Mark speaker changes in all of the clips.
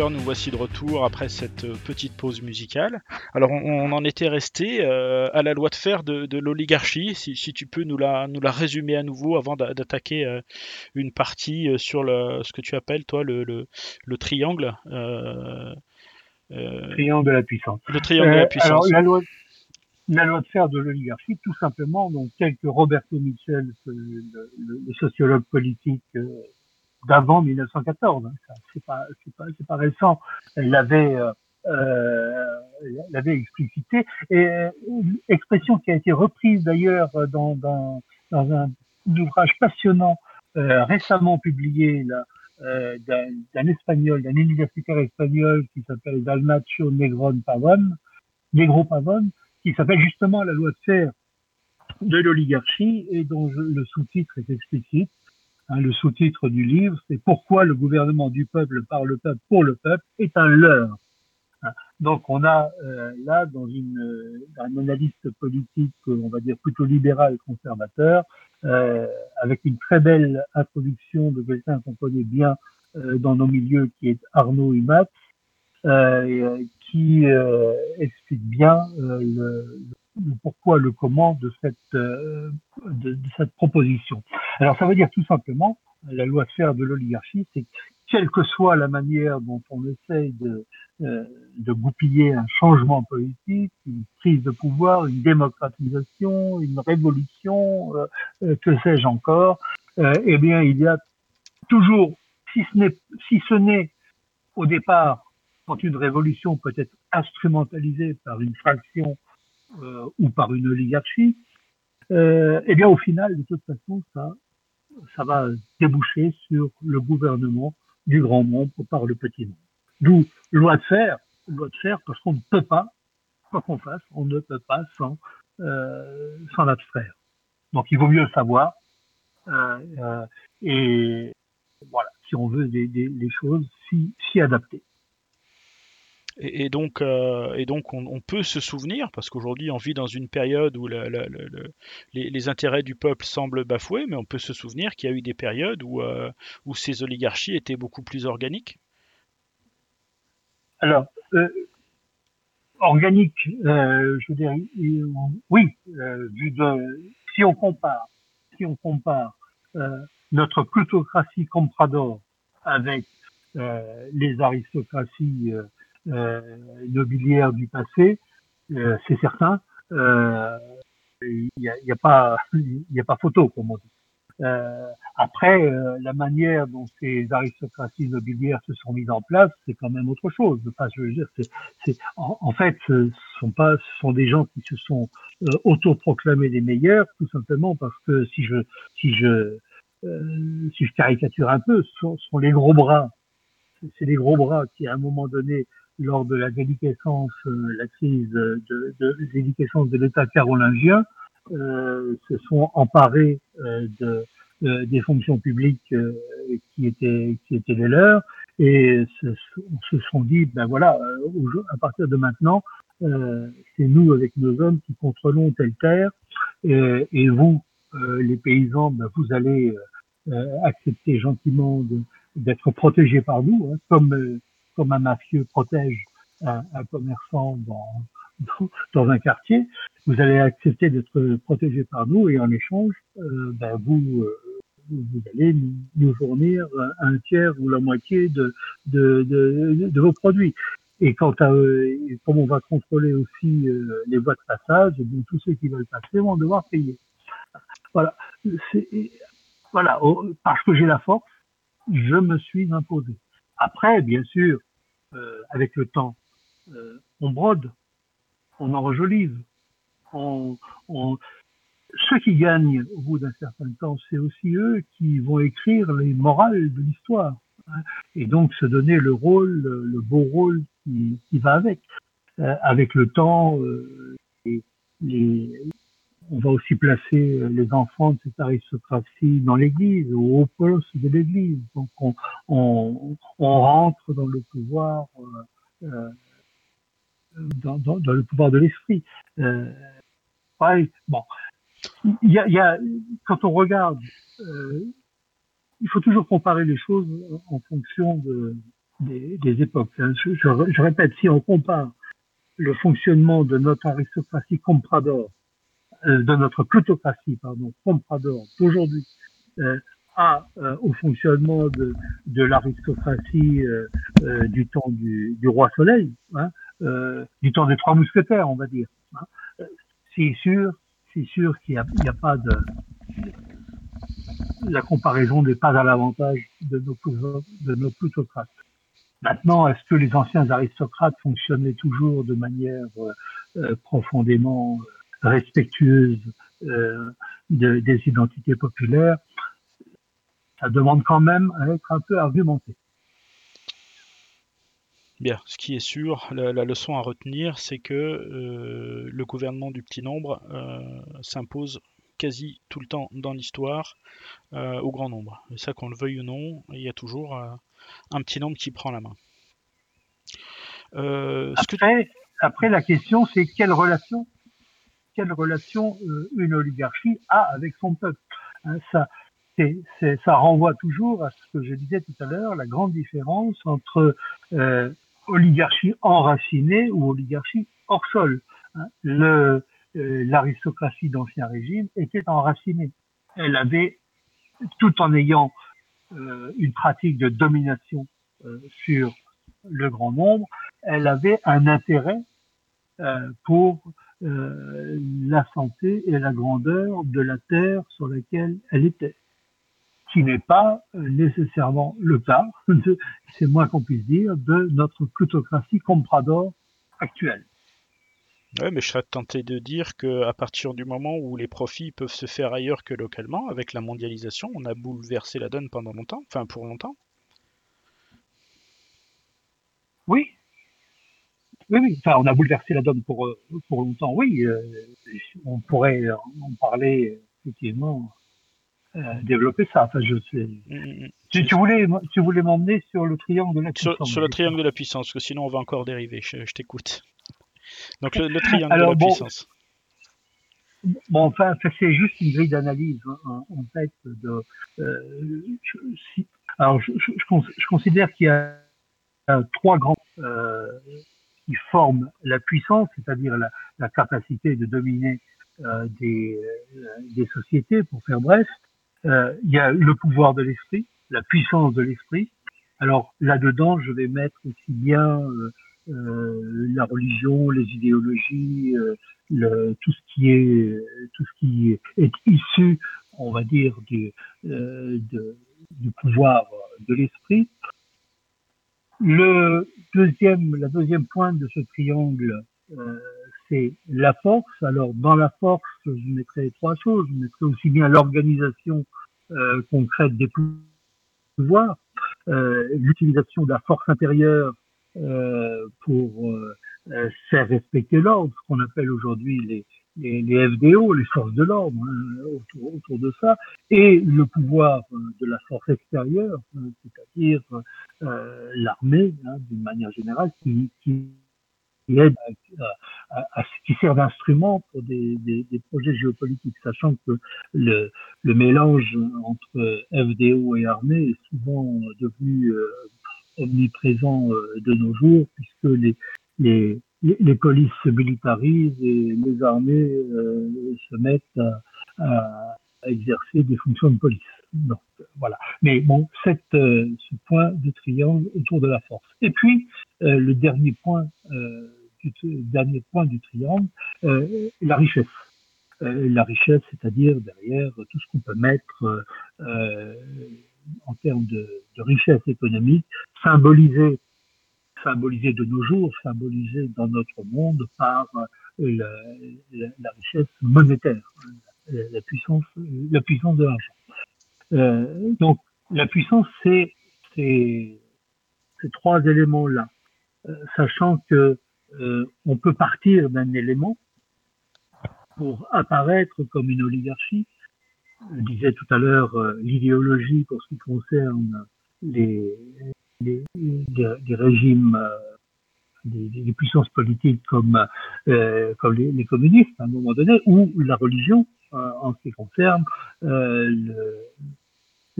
Speaker 1: Auditeurs, nous voici de retour après cette euh, petite pause musicale. Alors, on, en était resté euh, à la loi de fer de, l'oligarchie. Si, tu peux nous la, nous la résumer à nouveau avant d'attaquer euh, une partie sur le, ce que tu appelles, toi, le, le, triangle.
Speaker 2: triangle de la puissance.
Speaker 1: Le triangle de la puissance.
Speaker 2: la loi, la loi de fer de l'oligarchie, tout simplement, donc tel que Roberto Michel, le sociologue politique d'avant 1914. Hein. C'est pas, pas, pas récent. Elle l'avait, euh, euh l'avait explicité et une expression qui a été reprise d'ailleurs dans, dans, dans un ouvrage passionnant euh, récemment publié euh, d'un, espagnol, d'un universitaire espagnol qui s'appelle Dalmacho Negron Pavon, Negro Pavon, qui s'appelle justement la loi de fer de l'oligarchie et dont le sous-titre est explicite le sous-titre du livre, c'est Pourquoi le gouvernement du peuple, par le peuple, pour le peuple est un leurre. Hein, donc on a euh, là, dans une, euh, un analyste politique, on va dire plutôt libéral, conservateur, euh, avec une très belle introduction de quelqu'un qu'on connaît bien dans nos milieux, qui est Arnaud Imat, qui explique bien le pourquoi, le comment de cette, euh, de, cette proposition. Alors ça veut dire tout simplement, la loi de fer de l'oligarchie, c'est quelle que soit la manière dont on essaye de, euh, de goupiller un changement politique, une prise de pouvoir, une démocratisation, une révolution, euh, que sais-je encore, eh bien il y a toujours, si ce n'est si ce n'est au départ, quand une révolution peut être instrumentalisée par une fraction euh, ou par une oligarchie, euh, eh bien au final, de toute façon, ça, ça va déboucher sur le gouvernement du grand monde par le petit monde. D'où loi de fer, loi de fer parce qu'on ne peut pas, quoi qu'on fasse, on ne peut pas sans euh, s'en abstraire. Donc il vaut mieux le savoir. Euh, euh et voilà, si on veut des choses si, si adaptées.
Speaker 1: Et, donc, euh, et donc on, peut se souvenir, parce qu'aujourd'hui on vit dans une période où les, intérêts du peuple semblent bafoués, mais on peut se souvenir qu'il y a eu des périodes où, euh, où ces oligarchies étaient beaucoup plus organiques.
Speaker 2: Alors, euh, organique, je veux dire, oui, vu de, si on compare, si on compare notre plutocratie comprador avec les aristocraties euh, nobiliaire du passé, euh, c'est certain. Euh, il n'y a, y a, pas, il a pas photo, comme on dit. Euh, après, euh, la manière dont ces aristocraties nobiliaires se sont mises en place, c'est quand même autre chose. En, fait, ce sont pas, ce sont des gens qui se sont euh, autoproclamés les meilleurs, tout simplement parce que si je, si je, si je caricature un peu, ce sont les gros bras. C'est les gros bras qui, à un moment donné, lors de la déliquescence, euh, la crise de, de, déliquescence de l'État carolingien, euh, se sont emparés euh, de, des fonctions publiques euh, qui étaient qui étaient les leurs et se, se sont dit ben voilà à partir de maintenant c'est nous avec nos hommes qui contrôlons telle terre et, et vous les paysans ben, vous allez accepter gentiment d'être protégés par nous hein, comme comme un mafieux protège un, commerçant dans, dans, un quartier, vous allez accepter d'être protégé par nous et en échange, euh, ben vous, euh, vous allez nous fournir un tiers ou la moitié de, de, vos produits. Et quant à comme on va contrôler aussi euh, les voies de passage, eh tous ceux qui veulent passer vont devoir payer. Voilà. Voilà. Parce que j'ai la force, je me suis imposé. Après, bien sûr, euh, avec le temps, euh, on brode, on enjolive, on, on... ceux qui gagnent au bout d'un certain temps, c'est aussi eux qui vont écrire les morales de l'histoire. Hein, et donc se donner le rôle, le beau rôle qui, qui va avec. Euh, avec le temps, euh, les, les, on va aussi placer les enfants de cette aristocratie dans l'Église, au haut poste de l'Église. Donc on, on, on, rentre dans le pouvoir, euh, euh dans, dans, dans, le pouvoir de l'esprit. Euh, pareil, bon, il y a, y a, quand on regarde, euh, il faut toujours comparer les choses en fonction de, des, époques. Hein. Je, répète, si on compare le fonctionnement de notre aristocratie comprador, euh, de notre plutocratie, pardon, comprador d'aujourd'hui, euh, à, euh, au fonctionnement de, de l'aristocratie du temps du, du roi Soleil, hein, du temps des trois mousquetaires, on va dire. Hein, c'est sûr, c'est sûr qu'il n'y a, a, pas de la comparaison n'est pas à l'avantage de nos, de nos plutocrates. Maintenant, est-ce que les anciens aristocrates fonctionnaient toujours de manière euh, euh, profondément respectueuse euh, de, des identités populaires Ça demande quand même à être un peu argumenté.
Speaker 1: Bien, ce qui est sûr, la, leçon à retenir, c'est que le gouvernement du petit nombre s'impose quasi tout le temps dans l'histoire au grand nombre. Et ça, qu'on le veuille ou non, il y a toujours un petit nombre qui prend la main.
Speaker 2: Euh, après, après, la question, c'est quelle relation, quelle relation euh, une oligarchie a avec son peuple. Hein, ça, renvoie toujours à ce que je disais tout à l'heure, la grande différence entre euh, oligarchie enracinée ou oligarchie hors sol. Hein. Le, l'aristocratie d'Ancien Régime était enracinée. Elle avait, tout en ayant euh, une pratique de domination euh, sur le grand nombre, elle avait un intérêt euh, pour la santé et la grandeur de la terre sur laquelle elle était, qui n'est pas nécessairement le cas, c'est moins qu'on puisse dire, de notre plutocratie comprador actuelle.
Speaker 1: Oui, mais je serais tenté de dire qu'à partir du moment où les profits peuvent se faire ailleurs que localement, avec la mondialisation, on a bouleversé la donne pendant longtemps, enfin pour longtemps.
Speaker 2: Oui. Oui, oui. Enfin, on a bouleversé la donne pour, pour longtemps, oui. Euh, on pourrait en parler, effectivement, euh, développer ça. Enfin, je sais. Mm, mm, mm. Tu, voulais, tu voulais m'emmener sur le triangle de la
Speaker 1: puissance. Sur, le triangle de la puissance, parce que sinon on va encore dériver. je t'écoute. Donc le, triangle de la puissance.
Speaker 2: Bon, enfin, c'est juste une grille d'analyse hein, en, fait. De, euh, alors, je, je, considère qu'il y a trois grands euh, qui forment la puissance, c'est-à-dire la, capacité de dominer euh, des, euh, des, sociétés, pour faire bref. Euh, il y a le pouvoir de l'esprit, la puissance de l'esprit. Alors là-dedans, je vais mettre aussi bien la religion, les idéologies, tout ce qui est tout ce qui est issu, on va dire, du pouvoir de l'esprit. Le deuxième, la deuxième pointe de ce triangle, c'est la force. Alors, dans la force, je mettrai trois choses. Je mettrai aussi bien l'organisation concrète des pouvoirs, l'utilisation de la force intérieure euh, pour euh, euh, faire respecter l'ordre, ce qu'on appelle aujourd'hui les, les, les, FDO, les forces de l'ordre, hein, autour, autour, de ça, et le pouvoir de la force extérieure, hein, c'est-à-dire euh, l'armée, hein, d'une manière générale, qui, qui aide à, à, qui sert d'instrument pour des, des, des, projets géopolitiques, sachant que le, le mélange entre FDO et armée est souvent devenu omniprésent euh, de nos jours, puisque les, les, les polices se militarisent et les armées euh, se mettent à, exercer des fonctions de police. Donc voilà. Mais bon, cette, euh, ce point de triangle autour de la force. Et puis le dernier point, du, dernier point du triangle, la richesse. la richesse, c'est-à-dire derrière tout ce qu'on peut mettre en termes de, de, richesse économique, symbolisée, symbolisée de nos jours, symbolisée dans notre monde par euh, la, richesse monétaire, la, puissance, la puissance de l'argent. Euh, donc, la puissance, c'est ces trois éléments-là, euh, sachant que euh, on peut partir d'un élément pour apparaître comme une oligarchie, je disais tout à l'heure euh, l'idéologie pour ce qui concerne les, les, les, régimes, euh, des, puissances politiques comme, euh, comme les, les, communistes à un moment donné, ou la religion en ce qui concerne le,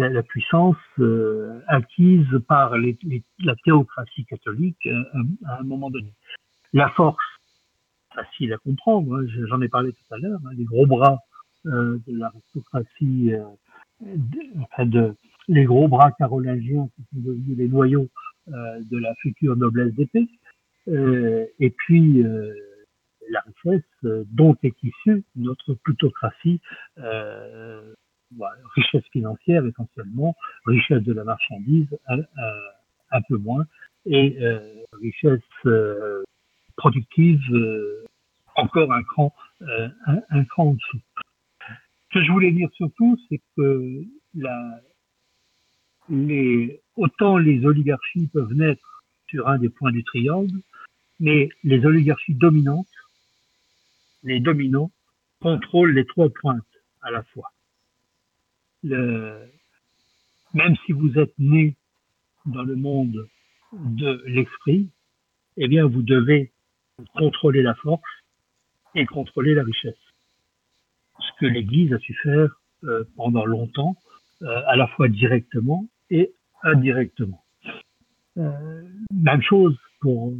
Speaker 2: la, puissance euh, acquise par les, la théocratie catholique euh, à un moment donné. La force, facile à comprendre, hein, j'en ai parlé tout à l'heure, hein, les gros bras euh, de l'aristocratie, de, les gros bras carolingiens qui sont devenus les noyaux de la future noblesse d'épée, et puis la richesse dont est issue notre plutocratie richesse financière essentiellement, richesse de la marchandise un, peu moins, et euh, richesse euh, productive euh, encore un cran, un, un, cran en dessous. Ce que je voulais dire surtout, c'est que la, autant les oligarchies peuvent naître sur un des points du triangle, mais les oligarchies dominantes, les dominants, contrôlent les trois pointes à la fois le, même si vous êtes né dans le monde de l'esprit, eh bien, vous devez contrôler la force et contrôler la richesse. Ce que l'Église a su faire euh, pendant longtemps, euh, à la fois directement et indirectement. Euh, même chose pour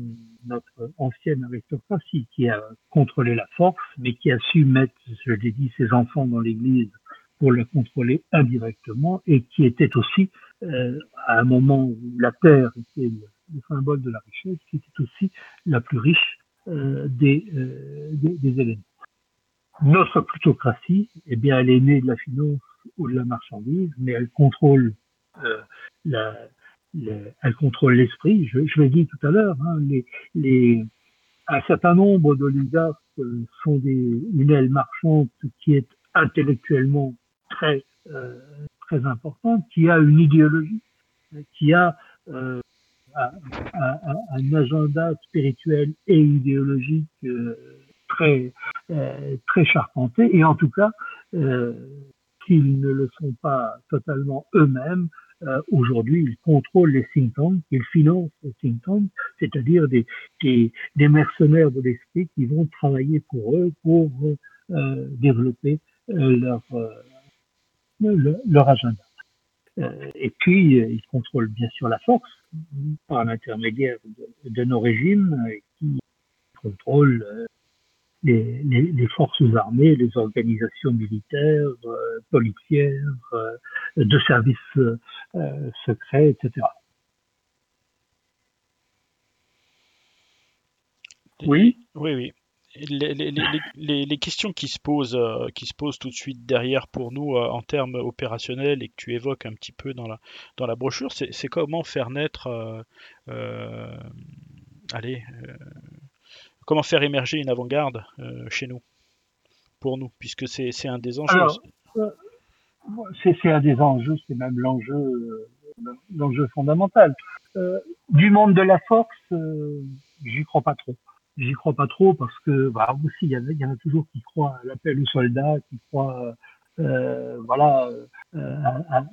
Speaker 2: notre ancienne aristocratie qui a contrôlé la force, mais qui a su mettre, je l'ai dit, ses enfants dans l'Église pour la contrôler indirectement et qui était aussi, euh, à un moment où la terre était le, symbole de la richesse, qui était aussi la plus riche euh, des, des, des, éléments. Notre plutocratie, eh bien, elle est née de la finance ou de la marchandise, mais elle contrôle euh, elle contrôle l'esprit. Je, je l'ai dit tout à l'heure, hein, un certain nombre d'oligarques sont des, une aile marchande qui est intellectuellement très, euh, très importante, qui a une idéologie, qui a euh, un, agenda spirituel et idéologique euh, très, euh, très charpenté, et en tout cas, euh, s'ils ne le sont pas totalement eux-mêmes, euh, aujourd'hui, ils contrôlent les think tanks, ils financent les think tanks, c'est-à-dire des, des, des, mercenaires de l'esprit qui vont travailler pour eux pour euh, développer euh, leur, leur agenda. Euh, et puis, euh, ils contrôlent bien sûr la force par l'intermédiaire de, de, nos régimes euh, qui contrôlent les, les, les, forces armées, les organisations militaires, euh, policières, euh, de services euh, secrets, etc.
Speaker 1: Oui. Oui, oui les, les, les, les, questions qui se posent, euh, qui se posent tout de suite derrière pour nous euh, en termes opérationnels et que tu évoques un petit peu dans la, dans la brochure, c'est comment faire naître, euh, allez, comment faire émerger une avant-garde chez nous, pour nous, puisque c'est un des enjeux.
Speaker 2: c'est un des enjeux, c'est même l'enjeu l'enjeu fondamental. du monde de la force, j'y crois pas trop j'y crois pas trop parce que bah, aussi il y, en a, toujours qui croient à l'appel aux soldats, qui croient euh, voilà euh,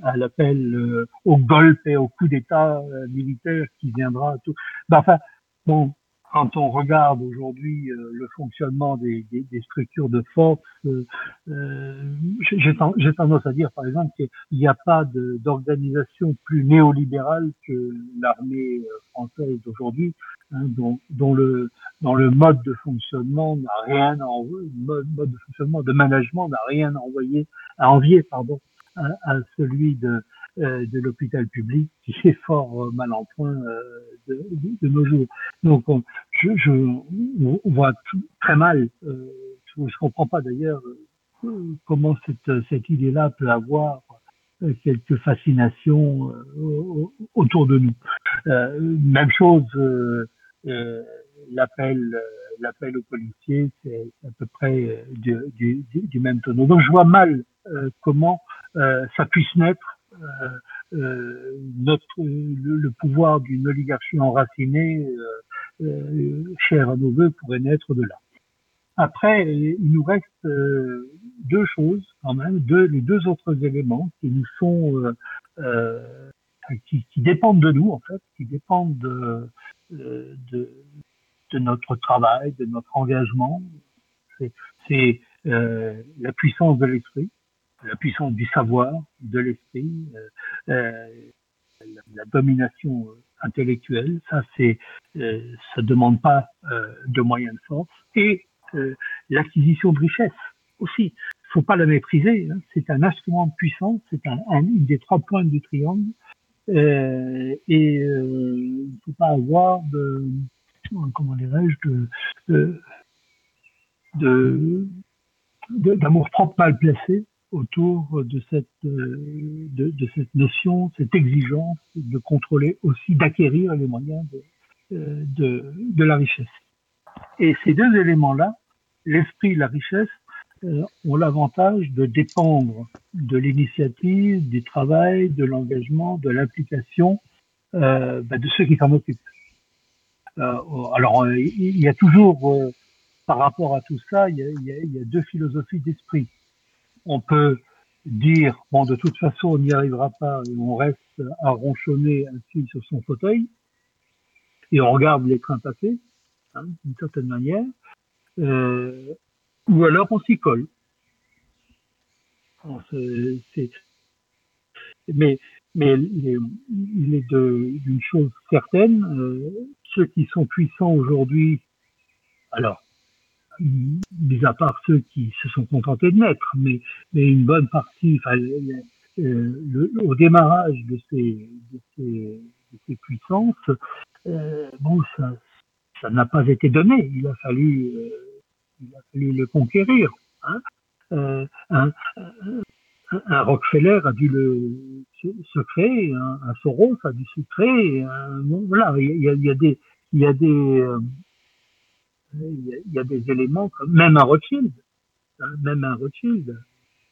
Speaker 2: à, l'appel euh, au golpe et au coup d'État euh, militaire qui viendra. Tout. Bah, enfin bon, quand on regarde aujourd'hui euh, le fonctionnement des, des, des, structures de force, euh, euh j'ai tendance à dire par exemple qu'il n'y a pas d'organisation plus néolibérale que l'armée euh, française d'aujourd'hui, hein, dont, dont, le, dont le mode de fonctionnement n'a rien envoyer, mode, mode de fonctionnement de management n'a rien à envoyer, à envier pardon, à, à celui de, de l'hôpital public qui est fort euh, mal en point euh, de, de, nos jours. Donc on, je, je, on voit très mal, je ne comprends pas d'ailleurs comment cette, cette idée-là peut avoir quelques fascinations autour de nous. même chose, l'appel l'appel aux policiers, c'est à peu près du, du, du, même tonneau. Donc je vois mal comment ça puisse naître euh, euh, notre le, pouvoir d'une oligarchie enracinée euh, chère à nos voeux pourrait naître de là. Après, il nous reste euh, deux choses quand même, deux, les deux autres éléments qui nous sont, euh, euh, qui, dépendent de nous en fait, qui dépendent de, de, de notre travail, de notre engagement. C'est la puissance de l'esprit la puissance du savoir, de l'esprit, la, la, domination intellectuelle. Ça, c'est, ça demande pas de moyens de force et l'acquisition de richesses aussi. Faut pas la mépriser. Hein. C'est un instrument de puissance. C'est un, un, une des trois points du triangle. Euh, et euh, il faut pas avoir de comment dirais-je de, de, d'amour propre mal placé autour de cette de, de, cette notion, cette exigence de contrôler aussi, d'acquérir les moyens de, de, de la richesse. Et ces deux éléments-là, l'esprit et la richesse, euh, ont l'avantage de dépendre de l'initiative, du travail, de l'engagement, de l'implication euh, bah, de ceux qui s'en occupent. Euh, alors, il y a toujours, par rapport à tout ça, il y a, il y a deux philosophies d'esprit. On peut dire, bon, de toute façon, on n'y arrivera pas et on reste à ronchonner assis sur son fauteuil et on regarde les trains passer, hein, d'une certaine manière. Euh, ou alors on s'y colle. Mais, mais il est d'une chose certaine, euh, ceux qui sont puissants aujourd'hui, alors, mis à part ceux qui se sont contentés de naître, mais, une bonne partie, enfin, euh, au démarrage de ces, puissances, euh, bon, ça, n'a pas été donné. Il a fallu euh, il a fallu le conquérir. Hein. Un, Rockefeller a dû le se créer, un, Soros a dû se créer. voilà, il y a, des, il y a des, il y a des éléments, même un Rothschild, hein, même un Rothschild,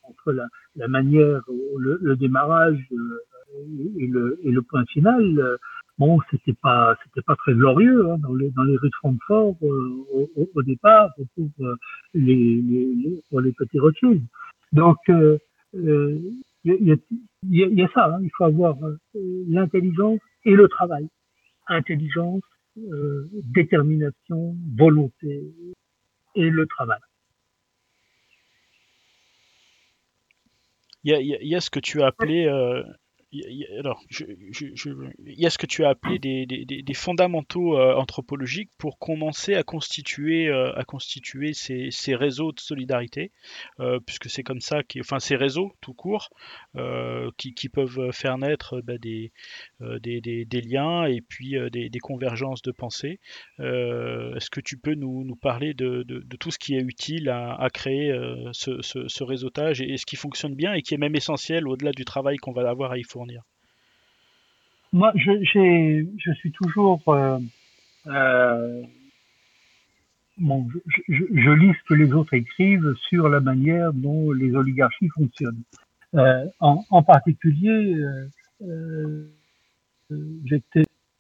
Speaker 2: entre la, manière, le, le démarrage euh, et le, point final, euh, bon, c'était pas, c'était pas très glorieux hein, dans, les, rues de Francfort euh, au, départ pour euh, les, petits Rothschild. Donc, il euh, y, a, ça. Hein, il faut avoir l'intelligence et le travail. Intelligence, détermination, volonté et le travail.
Speaker 1: Il y a, y a, ce que tu as appelé alors, il y a ce que tu as appelé des, fondamentaux euh, anthropologiques pour commencer à constituer, euh, à constituer ces, réseaux de solidarité, euh, puisque c'est comme ça, enfin ces réseaux tout court, qui, peuvent faire naître bah, des, des, liens et puis des, convergences de pensée. Est-ce que tu peux nous, parler de, tout ce qui est utile à, créer ce, réseautage et, ce qui fonctionne bien et qui est même essentiel au-delà du travail qu'on va avoir à y fournir?
Speaker 2: Moi, je, suis toujours. Euh, euh, bon, je, lis ce que les autres écrivent sur la manière dont les oligarchies fonctionnent. Euh, en, particulier,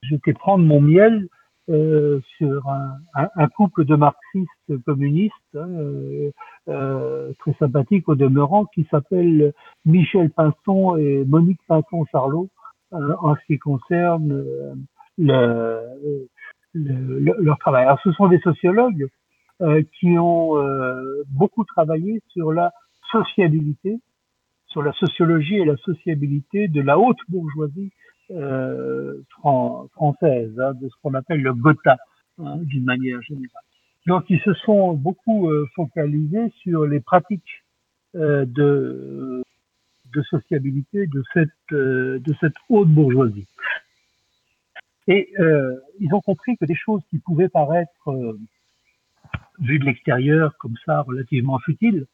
Speaker 2: j'étais prendre mon miel euh, sur un, un, couple de marxistes communistes hein, euh, euh, très sympathiques au demeurant qui s'appellent Michel Pinson et Monique Pinson-Charlot en ce qui concerne le, le, leur travail. Alors ce sont des sociologues qui ont beaucoup travaillé sur la sociabilité, sur la sociologie et la sociabilité de la haute bourgeoisie euh, française, hein, de ce qu'on appelle le Gotha, hein, d'une manière générale. Donc, ils se sont beaucoup euh, focalisés sur les pratiques euh, de, de sociabilité de cette, euh, de cette haute bourgeoisie. Et euh, ils ont compris que des choses qui pouvaient paraître, vues de l'extérieur, comme ça, relativement futiles,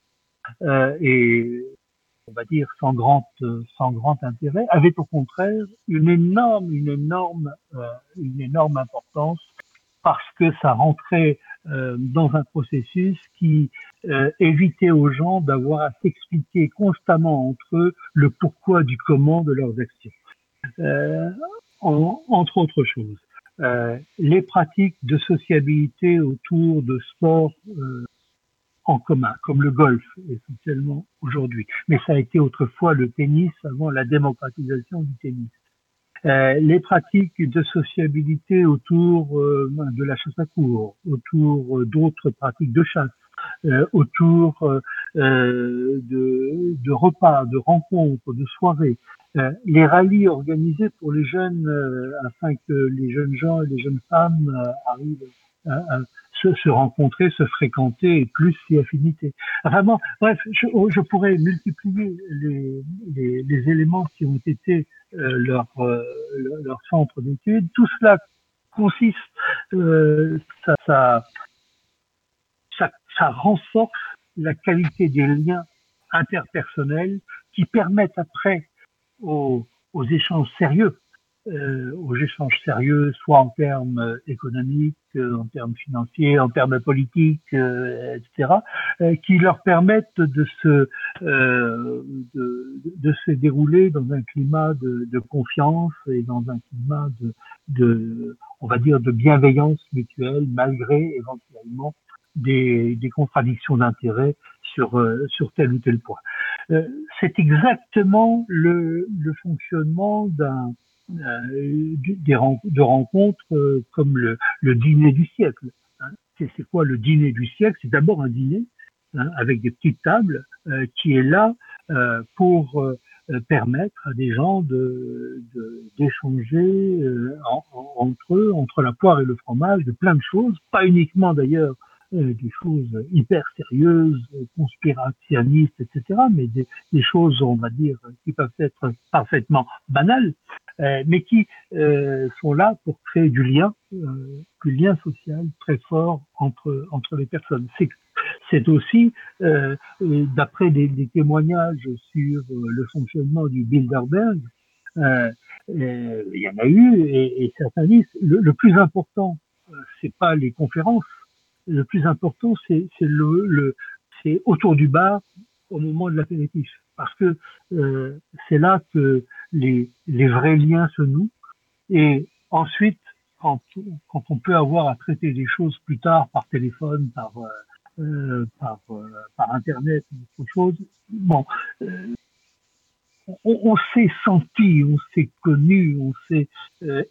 Speaker 2: et on va dire sans grand sans grand intérêt, avait au contraire une énorme une énorme euh, une énorme importance parce que ça rentrait euh, dans un processus qui euh, évitait aux gens d'avoir à s'expliquer constamment entre eux le pourquoi du comment de leurs actions. En, entre autres choses, les pratiques de sociabilité autour de sports en commun, comme le golf essentiellement aujourd'hui. Mais ça a été autrefois le tennis avant la démocratisation du tennis. Euh, les pratiques de sociabilité autour euh, de la chasse à cours, autour euh, d'autres pratiques de chasse, autour de, de, repas, de rencontres, de soirées. les rallyes organisés pour les jeunes afin que les jeunes gens et les jeunes femmes arrivent à, se, rencontrer, se fréquenter et plus si affinité. Vraiment, bref, je, je pourrais multiplier les, éléments qui ont été euh, leur, euh, leur centre d'étude. Tout cela consiste, euh, ça, renforce la qualité des liens interpersonnels qui permettent après aux, échanges sérieux aux échanges sérieux, soit en termes euh, économiques, euh, en termes financiers, en termes politiques, euh, etc., qui leur permettent de se de, de, se dérouler dans un climat de, de, confiance et dans un climat de, de on va dire de bienveillance mutuelle, malgré éventuellement des, des contradictions d'intérêt sur sur tel ou tel point. C'est exactement le, le fonctionnement d'un euh, des de rencontres euh, comme le, dîner du siècle. Hein. C'est quoi le dîner du siècle? C'est d'abord un dîner hein, avec des petites tables euh, qui est là pour permettre à des gens de d'échanger entre eux, entre la poire et le fromage, de plein de choses, pas uniquement d'ailleurs des choses hyper sérieuses, conspirationnistes, etc., mais des, des, choses, on va dire, qui peuvent être parfaitement banales, euh, mais qui euh, sont là pour créer du lien, euh, du lien social très fort entre entre les personnes. C'est aussi, euh, d'après des, des, témoignages sur le fonctionnement du Bilderberg, il y en a eu, et, et certains disent le, le plus important, c'est pas les conférences, le plus important, c'est le, le c'est autour du bar au moment de l'apéritif, parce que euh, c'est là que les, les vrais liens se nouent. Et ensuite, quand, quand on peut avoir à traiter des choses plus tard par téléphone, par euh, euh par, euh, par internet, autre chose, bon, euh, on, s'est senti, on s'est connu, on s'est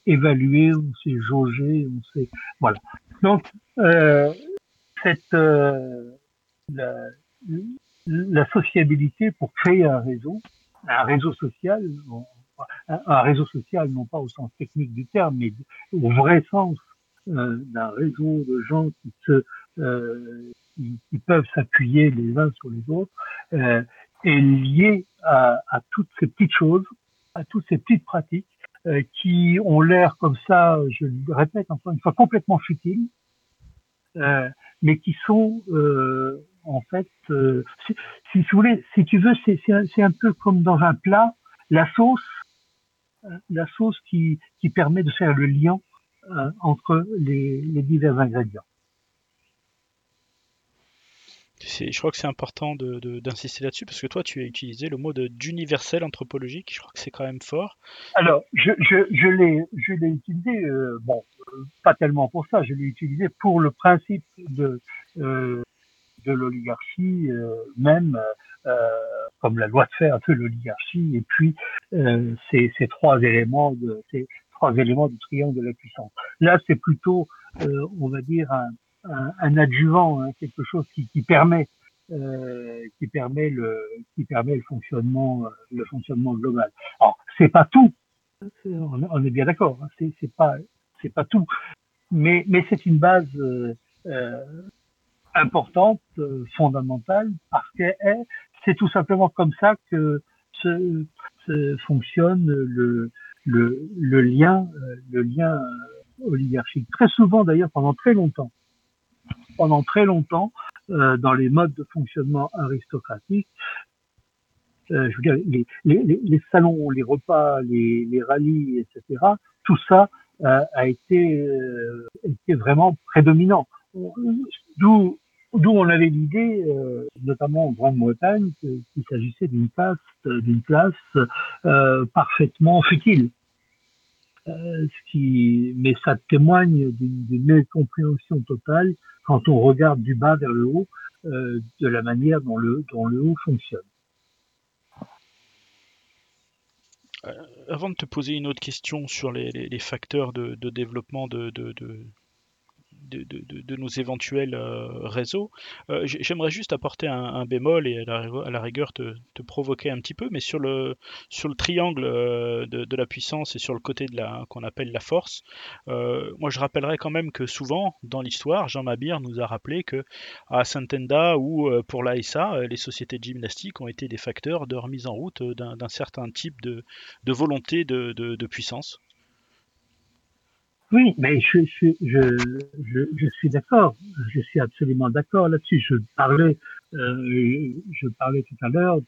Speaker 2: évalué, on s'est jaugé, on s'est voilà. Donc cette la, la sociabilité pour créer un réseau, un réseau social, un réseau social non pas au sens technique du terme, mais au vrai sens euh, d'un réseau de gens qui se euh, qui, peuvent s'appuyer les uns sur les autres, euh, est lié à, à, toutes ces petites choses, à toutes ces petites pratiques euh, qui ont l'air comme ça, je le répète encore une fois, complètement futiles, euh, mais qui sont euh, en fait, euh, si, si, tu voulais, si tu veux, c'est un, un, peu comme dans un plat, la sauce, euh, la sauce qui, qui permet de faire le lien euh, entre les, les divers ingrédients
Speaker 1: je crois que c'est important d'insister de, là-dessus parce que toi, tu as utilisé le mot d'universel anthropologique. Je crois que c'est quand même fort.
Speaker 2: Alors, je, je, je l'ai utilisé, euh, bon, pas tellement pour ça, je l'ai utilisé pour le principe de, euh, de l'oligarchie euh, même, euh, comme la loi de fer de l'oligarchie, et puis ces, ces trois éléments ces trois éléments du triangle de la puissance. Là, c'est plutôt, on va dire, un adjuvant, hein, quelque chose qui, permet euh, le fonctionnement euh, global. Alors c'est pas tout, on, est bien d'accord, hein, c'est pas tout, mais c'est une base euh, euh importante, euh, fondamentale, parce que c'est tout simplement comme ça que se, fonctionne le le, le lien le lien oligarchique. Très souvent d'ailleurs pendant très longtemps pendant très longtemps euh, dans les modes de fonctionnement aristocratiques. Euh, je veux dire, les, les, les, salons, les repas, les, les rallyes, etc. Tout ça euh, a euh, été vraiment prédominant. D'où D'où on avait l'idée, euh, notamment en Grande-Bretagne, qu'il s'agissait d'une classe, d'une classe euh, parfaitement futile. Euh, ce qui, mais ça témoigne d'une mécompréhension totale quand on regarde du bas vers le haut euh, de la manière dont le, dont le haut fonctionne.
Speaker 1: Euh, avant de te poser une autre question sur les, les, les facteurs de, de développement de, de, de, de, nos éventuels réseaux. J'aimerais juste apporter un, bémol et à la, rigueur te, provoquer un petit peu, mais sur le, triangle de, la puissance et sur le côté qu'on appelle la force, moi je rappellerai quand même que souvent dans l'histoire, Jean Mabir nous a rappelé que à Saint-Enda ou pour l'ASA, les sociétés de gymnastique ont été des facteurs de remise en route d'un certain type de, volonté de puissance.
Speaker 2: Oui, mais je, je, je, je, suis d'accord. Je suis absolument d'accord là-dessus. Je parlais, euh, je parlais tout à l'heure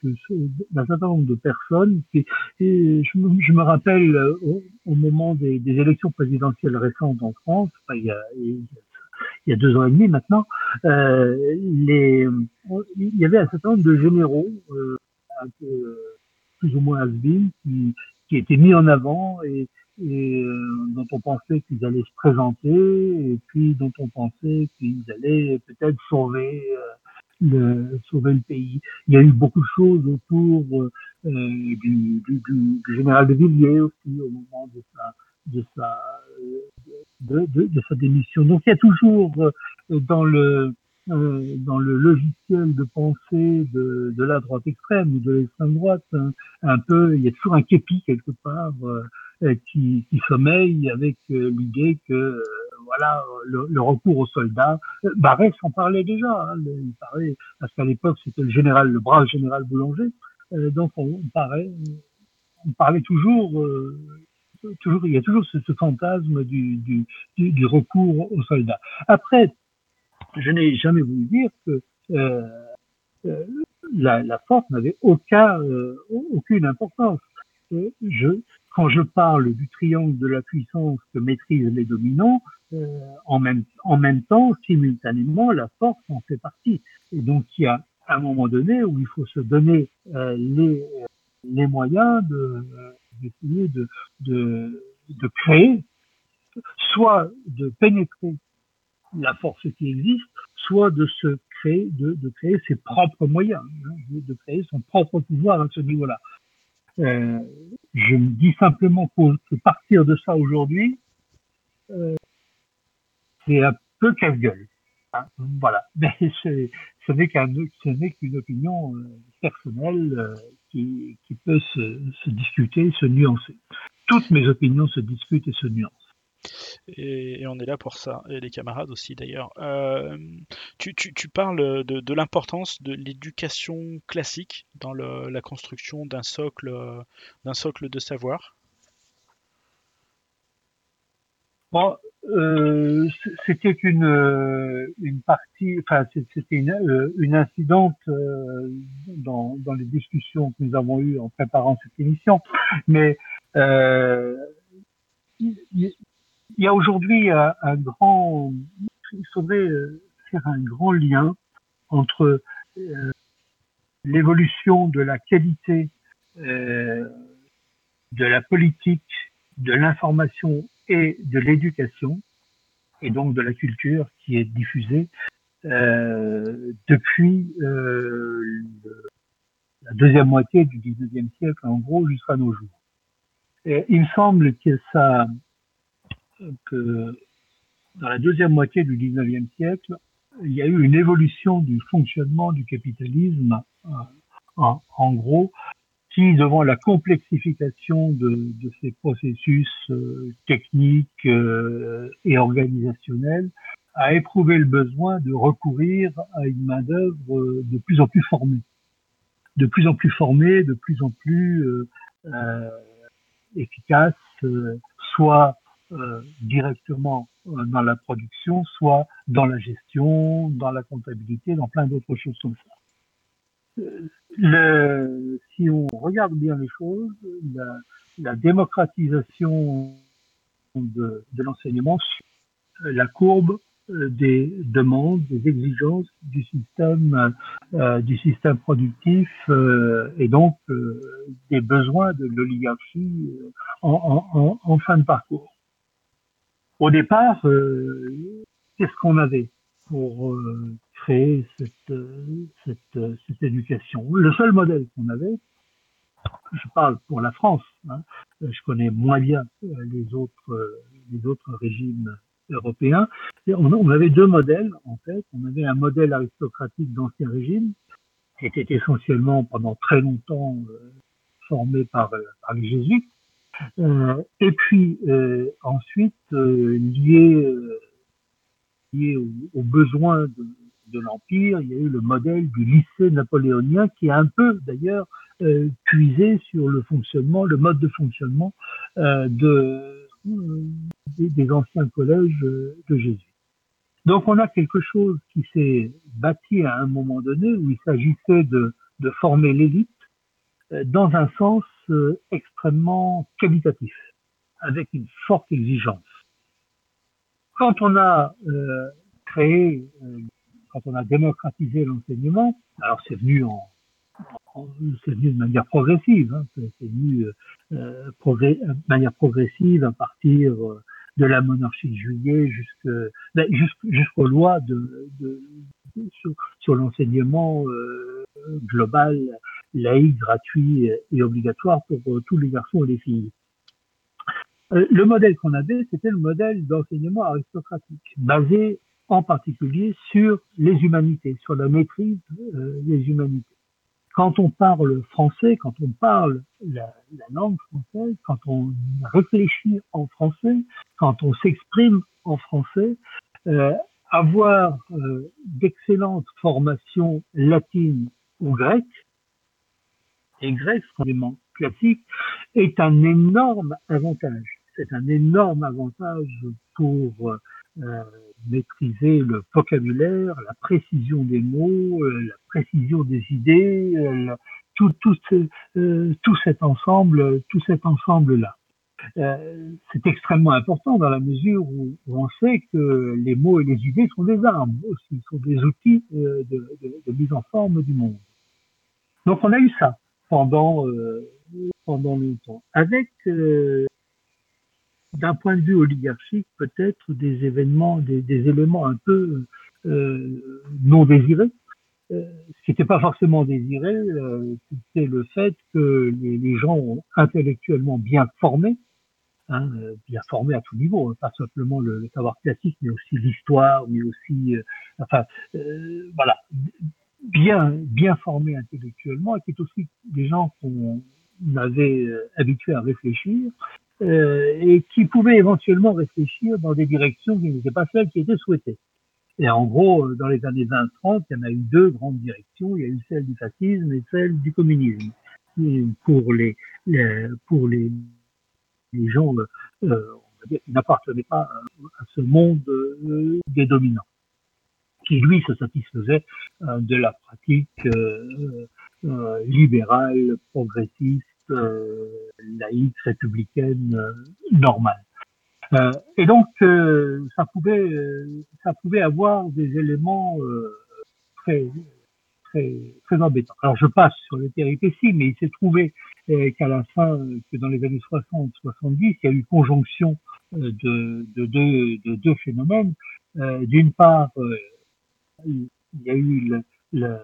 Speaker 2: d'un certain nombre de personnes qui, et je, me rappelle euh, au, moment des, élections présidentielles récentes en France, il, y a, deux ans et demi maintenant, euh, il y avait un certain nombre de généraux, euh, peu, plus ou moins has qui, qui étaient mis en avant et et euh, dont on pensait qu'ils allaient se présenter et puis dont on pensait qu'ils allaient peut-être sauver euh, le sauver le pays. Il y a eu beaucoup de choses autour euh, du, du, du, du, général de Villiers aussi au moment de sa de sa de, de, de sa démission. Donc il y a toujours dans le dans le logiciel de pensée de, de la droite extrême ou de l'extrême droite, un, un, peu, il y a toujours un képi quelque part euh, qui, qui sommeille avec euh, l'idée que euh, voilà le, le, recours aux soldats. Barrès en parlait déjà. Hein, il parlait parce qu'à l'époque c'était le général, le brave général Boulanger. donc on, on, parlait, on parlait toujours toujours, il y a toujours ce, ce fantasme du, du, du, du, recours aux soldats. Après, je n'ai jamais voulu dire que euh, la, la, force n'avait aucun, euh, aucune importance. Je, quand je parle du triangle de la puissance que maîtrisent les dominants, euh, en, même, en même temps, simultanément, la force en fait partie. Et donc, il y a un moment donné où il faut se donner euh, les, les moyens de, d'essayer de, de, de créer, soit de pénétrer la force qui existe, soit de se créer, de, de créer ses propres moyens, hein, de créer son propre pouvoir à ce niveau-là. Euh, je me dis simplement que partir de ça aujourd'hui, euh, c'est un peu casse-gueule. Hein, voilà. Mais ce n'est qu'une opinion euh, personnelle euh, qui, qui peut se, se discuter, se nuancer. Toutes mes opinions se discutent et se nuancent.
Speaker 1: Et, on est là pour ça, et les camarades aussi d'ailleurs. Euh, tu, parles de, l'importance de l'éducation classique dans la construction d'un socle, d'un socle de savoir.
Speaker 2: Euh, c'était une, partie, enfin c'était une, euh, incidente euh, dans, les discussions que nous avons eues en préparant cette émission, mais euh, il y a aujourd'hui un, grand, il faudrait euh, faire un grand lien entre euh, l'évolution de la qualité euh, de la politique, de l'information et de l'éducation, et donc de la culture qui est diffusée euh, depuis euh, la deuxième moitié du 19e siècle, en gros, jusqu'à nos jours. Il me semble que ça, que dans la deuxième moitié du 19e siècle, il y a eu une évolution du fonctionnement du capitalisme, euh, en, gros, qui, devant la complexification de, de ces processus euh, techniques euh, et organisationnels, a éprouvé le besoin de recourir à une main-d'œuvre de plus en plus formée, de plus en plus formée, de plus en plus efficace, soit euh, directement euh, dans la production, soit dans la gestion, dans la comptabilité, dans plein d'autres choses comme ça. Euh, le, si on regarde bien les choses, la, la démocratisation de, de l'enseignement, la courbe des demandes, des exigences du système, euh, du système productif euh, et donc euh, des besoins de l'oligarchie en, en, en, fin de parcours. Au départ, euh, qu'est-ce qu'on avait pour euh, créer cette, cette, cette, éducation? Le seul modèle qu'on avait, je parle pour la France, hein, je connais moins bien les autres, les autres régimes européens. on, avait deux modèles, en fait. On avait un modèle aristocratique d'ancien régime, qui était essentiellement pendant très longtemps formé par, par les jésuites. Et puis ensuite, lié, lié aux, besoins de, l'Empire, il y a eu le modèle du lycée napoléonien qui a un peu d'ailleurs euh, puisé sur le fonctionnement, le mode de fonctionnement euh, de, euh, des, anciens collèges de Jésus. Donc on a quelque chose qui s'est bâti à un moment donné où il s'agissait de, de former l'élite dans un sens extrêmement qualitatif, avec une forte exigence. Quand on a créé quand on a démocratisé l'enseignement, alors c'est venu de manière progressive, c'est venu euh, de manière progressive à partir euh, de la monarchie de juillet ben, jusqu'aux lois de, de, sur, l'enseignement euh, global, laïque, gratuit et obligatoire pour euh, tous les garçons et les filles. Le modèle qu'on avait, c'était le modèle d'enseignement aristocratique, basé en particulier sur les humanités, sur la maîtrise euh, des humanités. Quand on parle français, quand on parle la, langue française, quand on réfléchit en français, quand on s'exprime en français, euh, avoir euh, d'excellentes formations latines ou grecques, et grec, forcément classique, est un énorme avantage. C'est un énorme avantage pour euh, maîtriser le vocabulaire, la précision des mots, euh, la précision des idées, euh, tout, cet ensemble, tout cet ensemble-là. c'est extrêmement important dans la mesure où, on sait que les mots et les idées sont des armes aussi, sont des outils de, mise en forme du monde. Donc on a eu ça pendant pendant longtemps, avec d'un point de vue oligarchique, peut-être des événements, des, éléments un peu euh, non désirés. Euh, ce qui n'était pas forcément désiré, euh, c'était le fait que les, gens intellectuellement bien formés, hein, bien formés à tout niveau, hein, pas simplement le, savoir classique, mais aussi l'histoire, mais aussi, enfin, voilà, bien, bien formés intellectuellement, et qui est aussi des gens qu'on avait habitués à réfléchir, euh, et qui pouvaient éventuellement réfléchir dans des directions qui n'étaient pas celles qui étaient souhaitées. Et en gros, euh, dans les années 20-30, il y en a eu deux grandes directions. Il y a eu celle du fascisme et celle du communisme. pour les, pour les, les gens euh, on va dire, qui n'appartenaient pas à, ce monde euh, des dominants, qui lui se satisfaisait de la pratique libérale, progressiste, euh, laïque, républicaine, euh, normale. Euh, et donc, ça pouvait, ça pouvait avoir des éléments très, très, très embêtants. Alors, je passe sur les péripéties, mais il s'est trouvé qu'à la fin, que dans les années 60-70, il y a eu conjonction de, de, de deux phénomènes. D'une part, il y a eu le, le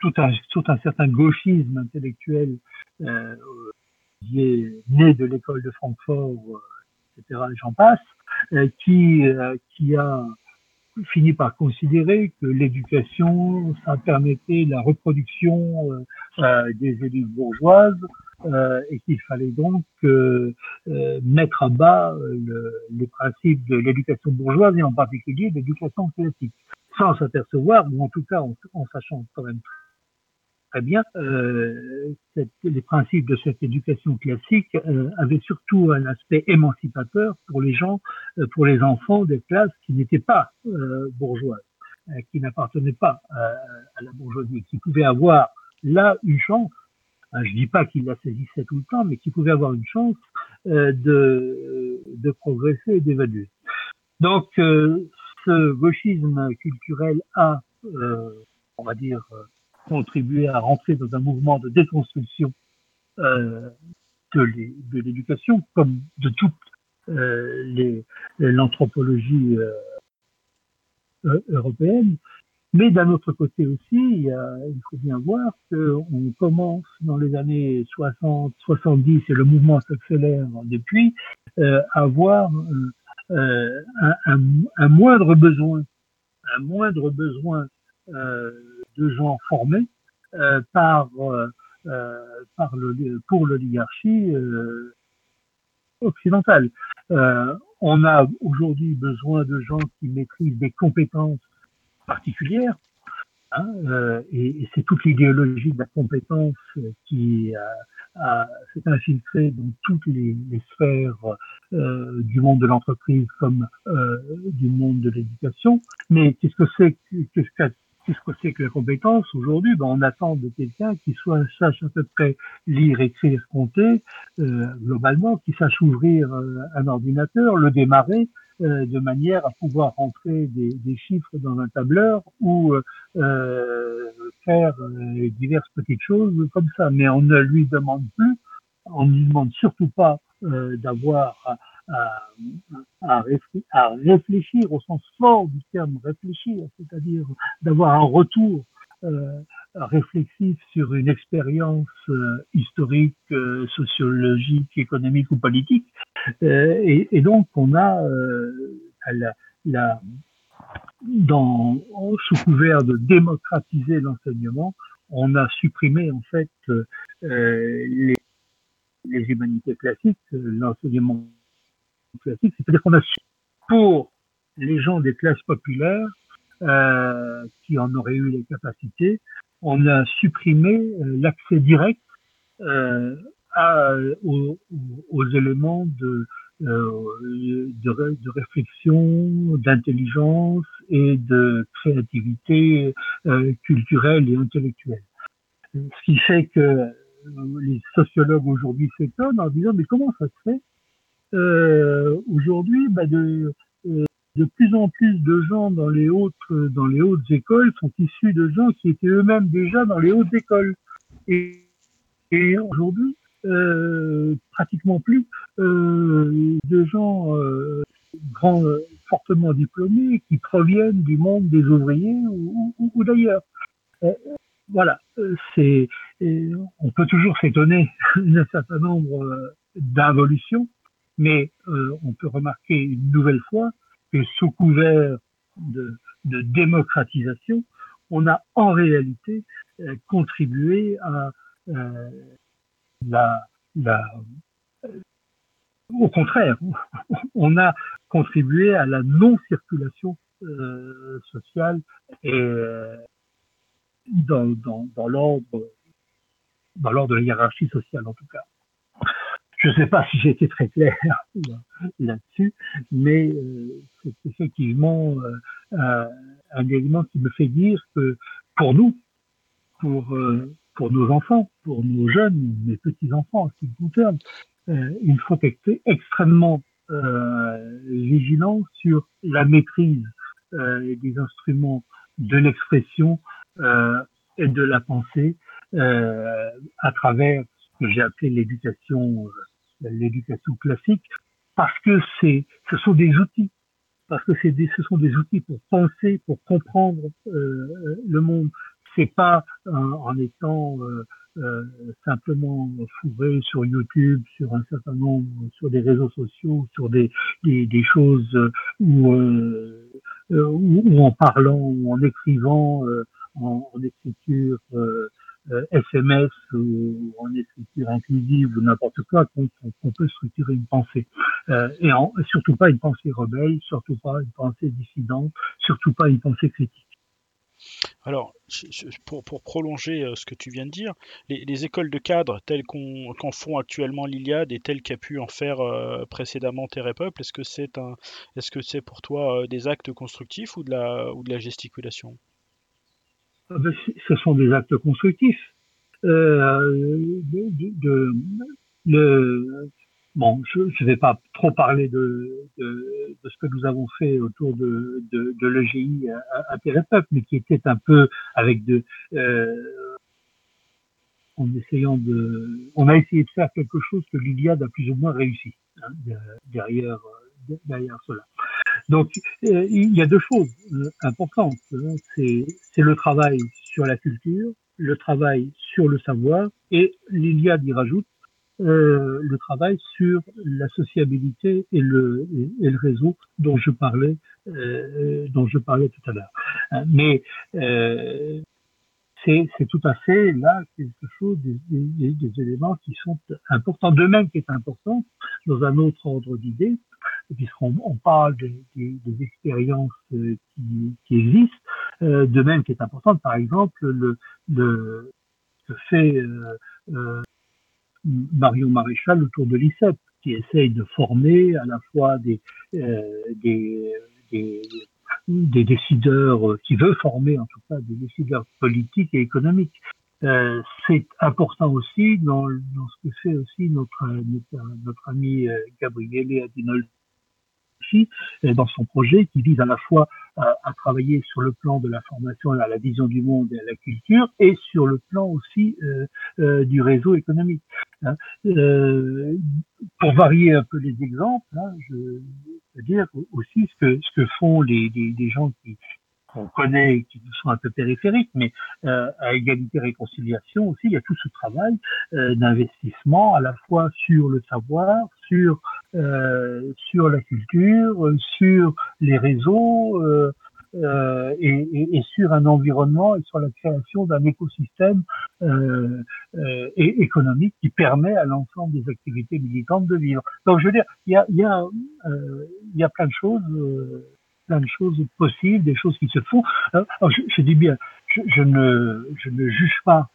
Speaker 2: tout un, tout un certain gauchisme intellectuel euh, qui est né de l'école de Francfort, euh, etc. j'en passe, euh, qui, euh, qui a fini par considérer que l'éducation, ça permettait la reproduction euh, des élites bourgeoises euh, et qu'il fallait donc euh, mettre à bas le, les principes de l'éducation bourgeoise et en particulier l'éducation classique, sans s'apercevoir, ou en tout cas en, sachant quand même très bien, euh, les principes de cette éducation classique euh, avaient surtout un aspect émancipateur pour les gens, euh, pour les enfants des classes qui n'étaient pas bourgeoises, qui n'appartenaient pas à la bourgeoisie, qui pouvaient avoir là une chance. Hein, je dis pas qu'ils la saisissaient tout le temps, mais qui pouvaient avoir une chance de, de progresser et d'évaluer. Donc, ce gauchisme culturel a, on va dire, contribuer à rentrer dans un mouvement de déconstruction euh, de l'éducation, comme de toute euh, l'anthropologie euh, euh, européenne. Mais d'un autre côté aussi, il, il faut bien voir qu'on commence dans les années 60, 70, et le mouvement s'accélère depuis, euh, à voir un, un, moindre besoin, un moindre besoin de gens formés par par le, pour l'oligarchie occidentale. on a aujourd'hui besoin de gens qui maîtrisent des compétences particulières Hein, euh, et, c'est toute l'idéologie de la compétence qui s'est infiltrée dans toutes les, sphères euh, du monde de l'entreprise comme euh, du monde de l'éducation. Mais qu'est-ce que c'est qu'est-ce que qu'est-ce que c'est que la compétence aujourd'hui ben, On attend de quelqu'un qui sache à peu près lire, écrire, compter, euh, globalement, qui sache ouvrir un ordinateur, le démarrer, euh, de manière à pouvoir rentrer des, des, chiffres dans un tableur ou euh, faire euh, diverses petites choses comme ça. Mais on ne lui demande plus, on ne lui demande surtout pas d'avoir à, à, réfléchir au sens fort du terme réfléchir, c'est-à-dire d'avoir un retour euh, réflexif sur une expérience euh, historique, euh, sociologique, économique ou politique. Et, et, donc on a la, la, dans, sous couvert de démocratiser l'enseignement, on a supprimé en fait les, les humanités classiques, l'enseignement c'est-à-dire qu'on a pour les gens des classes populaires euh, qui en auraient eu les capacités, on a supprimé euh, l'accès direct euh, aux, éléments de, réflexion, d'intelligence et de créativité culturelle et intellectuelle. Ce qui fait que les sociologues aujourd'hui s'étonnent en disant mais comment ça se fait aujourd'hui bah de de plus en plus de gens dans les hautes, dans les hautes écoles sont issus de gens qui étaient eux-mêmes déjà dans les hautes écoles. Et, et aujourd'hui, euh, pratiquement plus euh, de gens euh, grands, fortement diplômés qui proviennent du monde des ouvriers ou, ou, ou d'ailleurs. Euh, voilà, c'est on peut toujours s'étonner d'un certain nombre euh, d'involutions, mais on peut remarquer une nouvelle fois que sous couvert de, de, démocratisation, on a en réalité euh, contribué à euh, la, la euh, au contraire, on a contribué à la non-circulation euh, sociale et euh, dans, dans, dans l'ordre dans l'ordre de la hiérarchie sociale en tout cas. Je ne sais pas si été très clair là-dessus, mais euh, c'est effectivement euh, un élément qui me fait dire que pour nous, pour, euh, pour nos enfants, pour nos jeunes, mes petits-enfants, ce qui me concerne, il faut être extrêmement vigilant sur la maîtrise des instruments de l'expression et de la pensée à travers que j'ai appelé l'éducation l'éducation classique, parce que c'est, ce sont des outils, parce que c'est des, ce sont des outils pour penser, pour comprendre euh, le monde. C'est pas euh, en étant euh, euh, simplement fourré sur YouTube, sur un certain nombre, sur des réseaux sociaux, sur des, des, des choses où, ou en parlant, ou en écrivant en, en, écriture SMS euh, ou en écriture inclusive ou n'importe quoi qu'on peut structurer une pensée. Euh, et surtout pas une pensée rebelle, surtout pas une pensée dissidente, surtout pas une pensée critique.
Speaker 1: Alors, pour, prolonger euh, ce que tu viens de dire, les, les écoles de cadre telles qu'en font actuellement l'Iliade et telles qu'a pu en faire précédemment Terre et Peuple, est-ce que c'est que c'est pour toi des actes constructifs ou de la, ou de la gesticulation?
Speaker 2: Ce sont des actes constructifs. Euh, de, de, le, bon, je ne vais pas trop parler de, de, de, ce que nous avons fait autour de, de, de l'EGI à, à Peuple, mais qui était un peu avec de, euh, en essayant de, on a essayé de faire quelque chose que l'Iliade a plus ou moins réussi hein, derrière derrière cela. Donc, euh, il y a deux choses euh, importantes. Hein. C'est, le travail sur la culture, le travail sur le savoir, et l'Iliade y rajoute euh, le travail sur la sociabilité et le, et, le réseau dont je parlais, euh, dont je parlais tout à l'heure. Hein, mais euh, c'est tout à fait là quelque chose des, des, des, éléments qui sont importants. De même qui est important dans un autre ordre d'idées, puisqu'on on parle des, des expériences qui, qui existent, euh, de même qui est importante, par exemple, le, le, fait euh, euh, Marion Maréchal autour de l'ICEP, qui essaye de former à la fois des, euh, des, des, décideurs, qui veut former en tout cas des décideurs politiques et économiques. Euh, c'est important aussi dans, dans, ce que fait aussi notre, notre, notre ami Gabriele Adinolfi dans son projet qui vise à la fois à, travailler sur le plan de la formation à la vision du monde et à la culture et sur le plan aussi euh, euh, du réseau économique. Hein. Euh, pour varier un peu les exemples, hein, je veux dire aussi ce que, ce que font les, les, gens qui, qu'on connaît, qui sont un peu périphériques, mais euh, à égalité réconciliation aussi, il y a tout ce travail euh, d'investissement à la fois sur le savoir, sur euh, sur la culture, sur les réseaux. Euh, euh, et, sur un environnement et sur la création d'un écosystème et économique qui permet à l'ensemble des activités militantes de vivre. Donc je veux dire, il y a, y a, y a plein de choses plein de choses possibles, des choses qui se font. Je, dis bien, je, je, ne, je ne juge pas.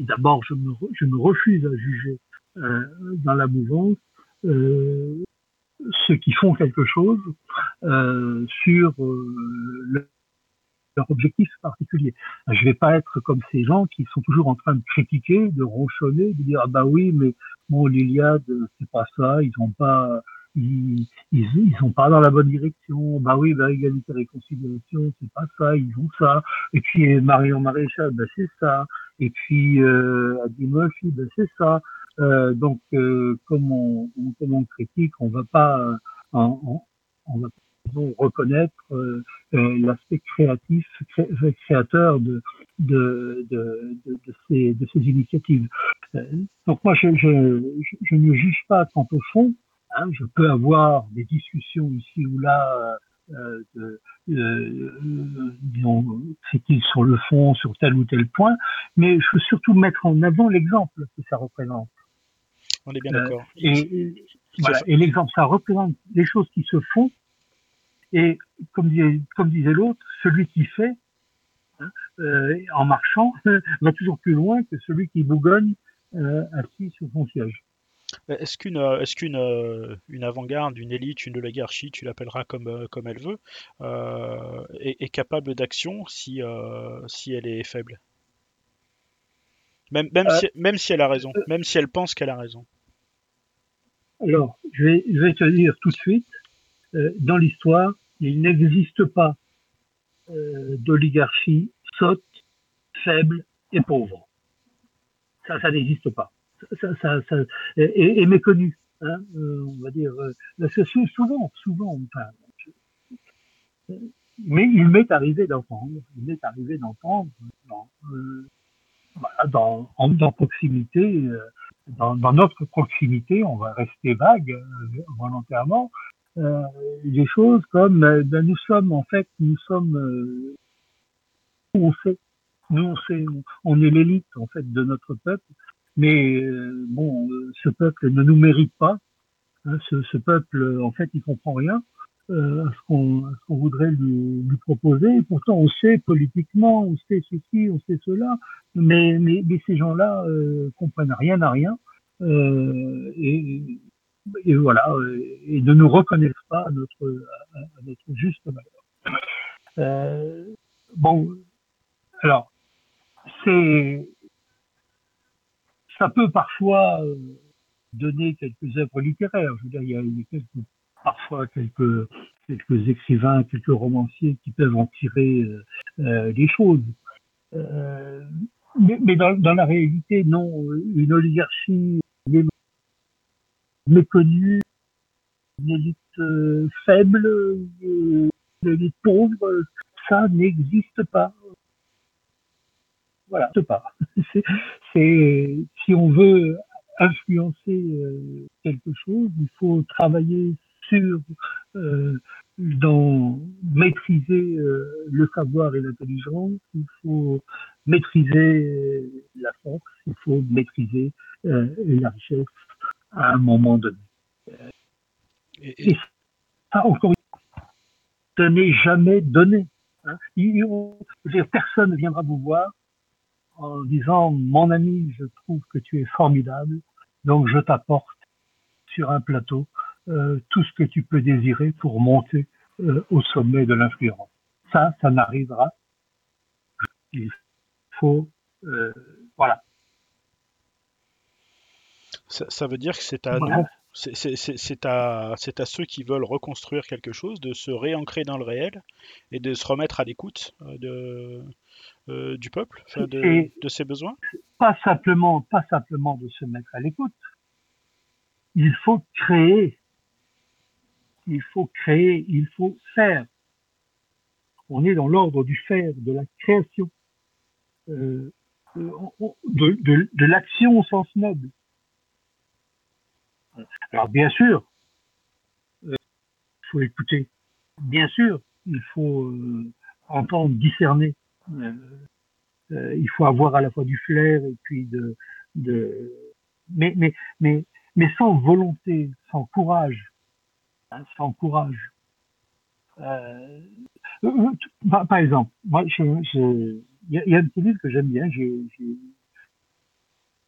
Speaker 2: D'abord, je me, je me refuse à juger dans la mouvance euh, ceux qui font quelque chose euh, sur euh, leur objectif particulier. Je vais pas être comme ces gens qui sont toujours en train de critiquer, de ronchonner, de dire ah bah oui mais bon l'Iliade c'est pas ça, ils ont pas ils, ils, sont pas dans la bonne direction. Bah oui, bah égalité réconciliation, c'est pas ça, ils ont ça. Et puis Marion Maréchal, bah c'est ça. Et puis euh, Adi Murphy, bah c'est ça. Euh, donc euh, comme, on, comme on critique, on va pas, euh, on, on va reconnaître euh, euh, l'aspect créatif, créateur de, de, de, de, ces, de ces initiatives. donc moi, je, je, je ne juge pas quant au fond, Hein, je peux avoir des discussions ici ou là, euh, de, euh, disons, critiques sur le fond, sur tel ou tel point, mais je veux surtout mettre en avant l'exemple que ça représente.
Speaker 1: On est bien d'accord.
Speaker 2: Euh, et, voilà, et l'exemple, ça représente les choses qui se font, et comme disait, comme disait l'autre, celui qui fait, hein, euh, en marchant, va toujours plus loin que celui qui bougonne euh, assis sur son siège.
Speaker 1: Est-ce qu'une est-ce qu'une une avant-garde, une élite, une oligarchie, tu l'appelleras comme, comme elle veut, est, capable d'action si, si elle est faible? Même, même, si, même si elle a raison, même si elle pense qu'elle a raison.
Speaker 2: Alors, je vais, je vais te dire tout de suite, dans l'histoire, il n'existe pas d'oligarchie sotte, faible et pauvre. Ça, ça n'existe pas ça, ça, ça est, méconnu. Hein, euh, on va dire, euh, souvent, souvent, enfin, mais il m'est arrivé d'entendre, il m'est arrivé d'entendre euh, voilà, dans, en, dans proximité, euh, dans, notre proximité, on va rester vague euh, volontairement, euh, des choses comme ben, nous sommes en fait, nous sommes, on sait, nous on sait, on est l'élite en fait de notre peuple, mais euh, bon, euh, ce peuple ne nous mérite pas. Hein, ce, peuple, en fait, il comprend rien euh, à ce qu'on qu voudrait lui, lui, proposer. Et pourtant, on sait politiquement, on sait ceci, on sait cela, mais, ces gens-là euh, comprennent rien à rien. Euh, et, voilà, et ne nous reconnaissent pas à notre, juste valeur. Euh, bon, alors, c'est ça peut parfois euh, donner quelques œuvres littéraires. Je veux dire, il y a, parfois quelques, quelques écrivains, quelques romanciers qui peuvent en tirer euh, euh, des choses. Euh, mais, mais dans, dans, la réalité, non. Une oligarchie méconnue, une élite euh, faible, une élite pauvre, ça n'existe pas voilà, pas. C'est, si on veut influencer quelque chose, il faut travailler sur dans maîtriser le savoir et l'intelligence, il faut maîtriser la force, il faut maîtriser la richesse à un moment donné. Et, ça, encore ce n'est jamais donné. Hein. personne ne viendra vous voir en disant mon ami, je trouve que tu es formidable, donc je t'apporte sur un plateau euh, tout ce que tu peux désirer pour monter euh, au sommet de l'influence. Ça, ça n'arrivera. Il faut, euh, voilà.
Speaker 1: Ça, veut dire que c'est à nous, c'est à, à, ceux qui veulent reconstruire quelque chose de se réancrer dans le réel et de se remettre à l'écoute de, du peuple, de, de, ses besoins?
Speaker 2: Pas simplement, pas simplement de se mettre à l'écoute. Il faut créer il faut créer, il faut faire. On est dans l'ordre du faire, de la création, euh, de, l'action au sens noble. Alors bien sûr, euh, il faut écouter. Bien sûr, il faut euh, entendre, discerner. il faut avoir à la fois du flair et puis de, mais sans volonté, sans courage, Hein, sans courage. Euh, euh, euh, par, exemple, moi, il y, a un petit livre que j'aime bien, j'ai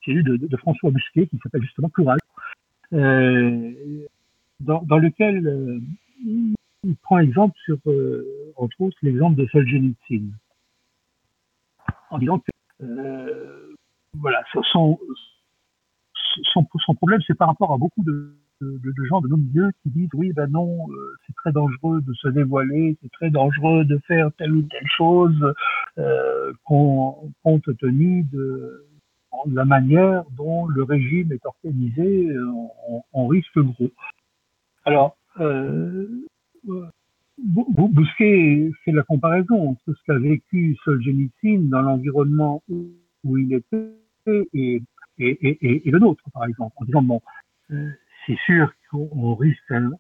Speaker 2: lu de, François Busquet qui s'appelle justement Courage, dans, lequel il prend exemple sur, entre autres, l'exemple de Solzhenitsyn, en disant que voilà, son, son, problème, c'est par rapport à beaucoup de gens de nos milieux qui disent oui ben non euh, c'est très dangereux de se dévoiler c'est très dangereux de faire telle ou telle chose euh, compte tenu de, la manière dont le régime est organisé euh, on, risque gros. Alors euh, Bousquet fait la comparaison entre ce qu'a vécu Solzhenitsyn dans l'environnement où, il était et, et, le nôtre, par exemple, en disant, bon, c'est sûr qu'on risque un,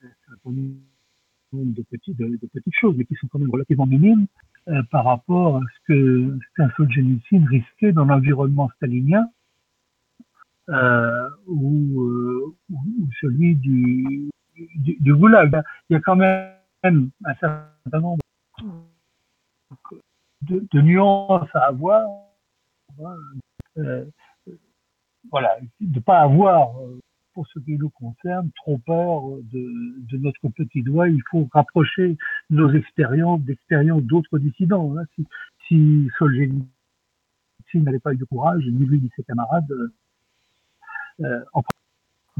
Speaker 2: certain nombre de, petites choses, mais qui sont quand même relativement minimes euh, par rapport à ce que qu'un Solzhenitsyn risquait dans l'environnement stalinien euh, ou, euh, celui du, du, Goulag. Il y a quand même un certain nombre de, nuances à avoir. Voilà, de ne pas avoir pour ce qui nous concerne, trop peur de, notre petit doigt. Il faut rapprocher nos expériences d'expériences d'autres dissidents. Hein. Si, si Solzhenitsyn n'avait pas eu de courage, ni lui ni ses camarades, euh, en,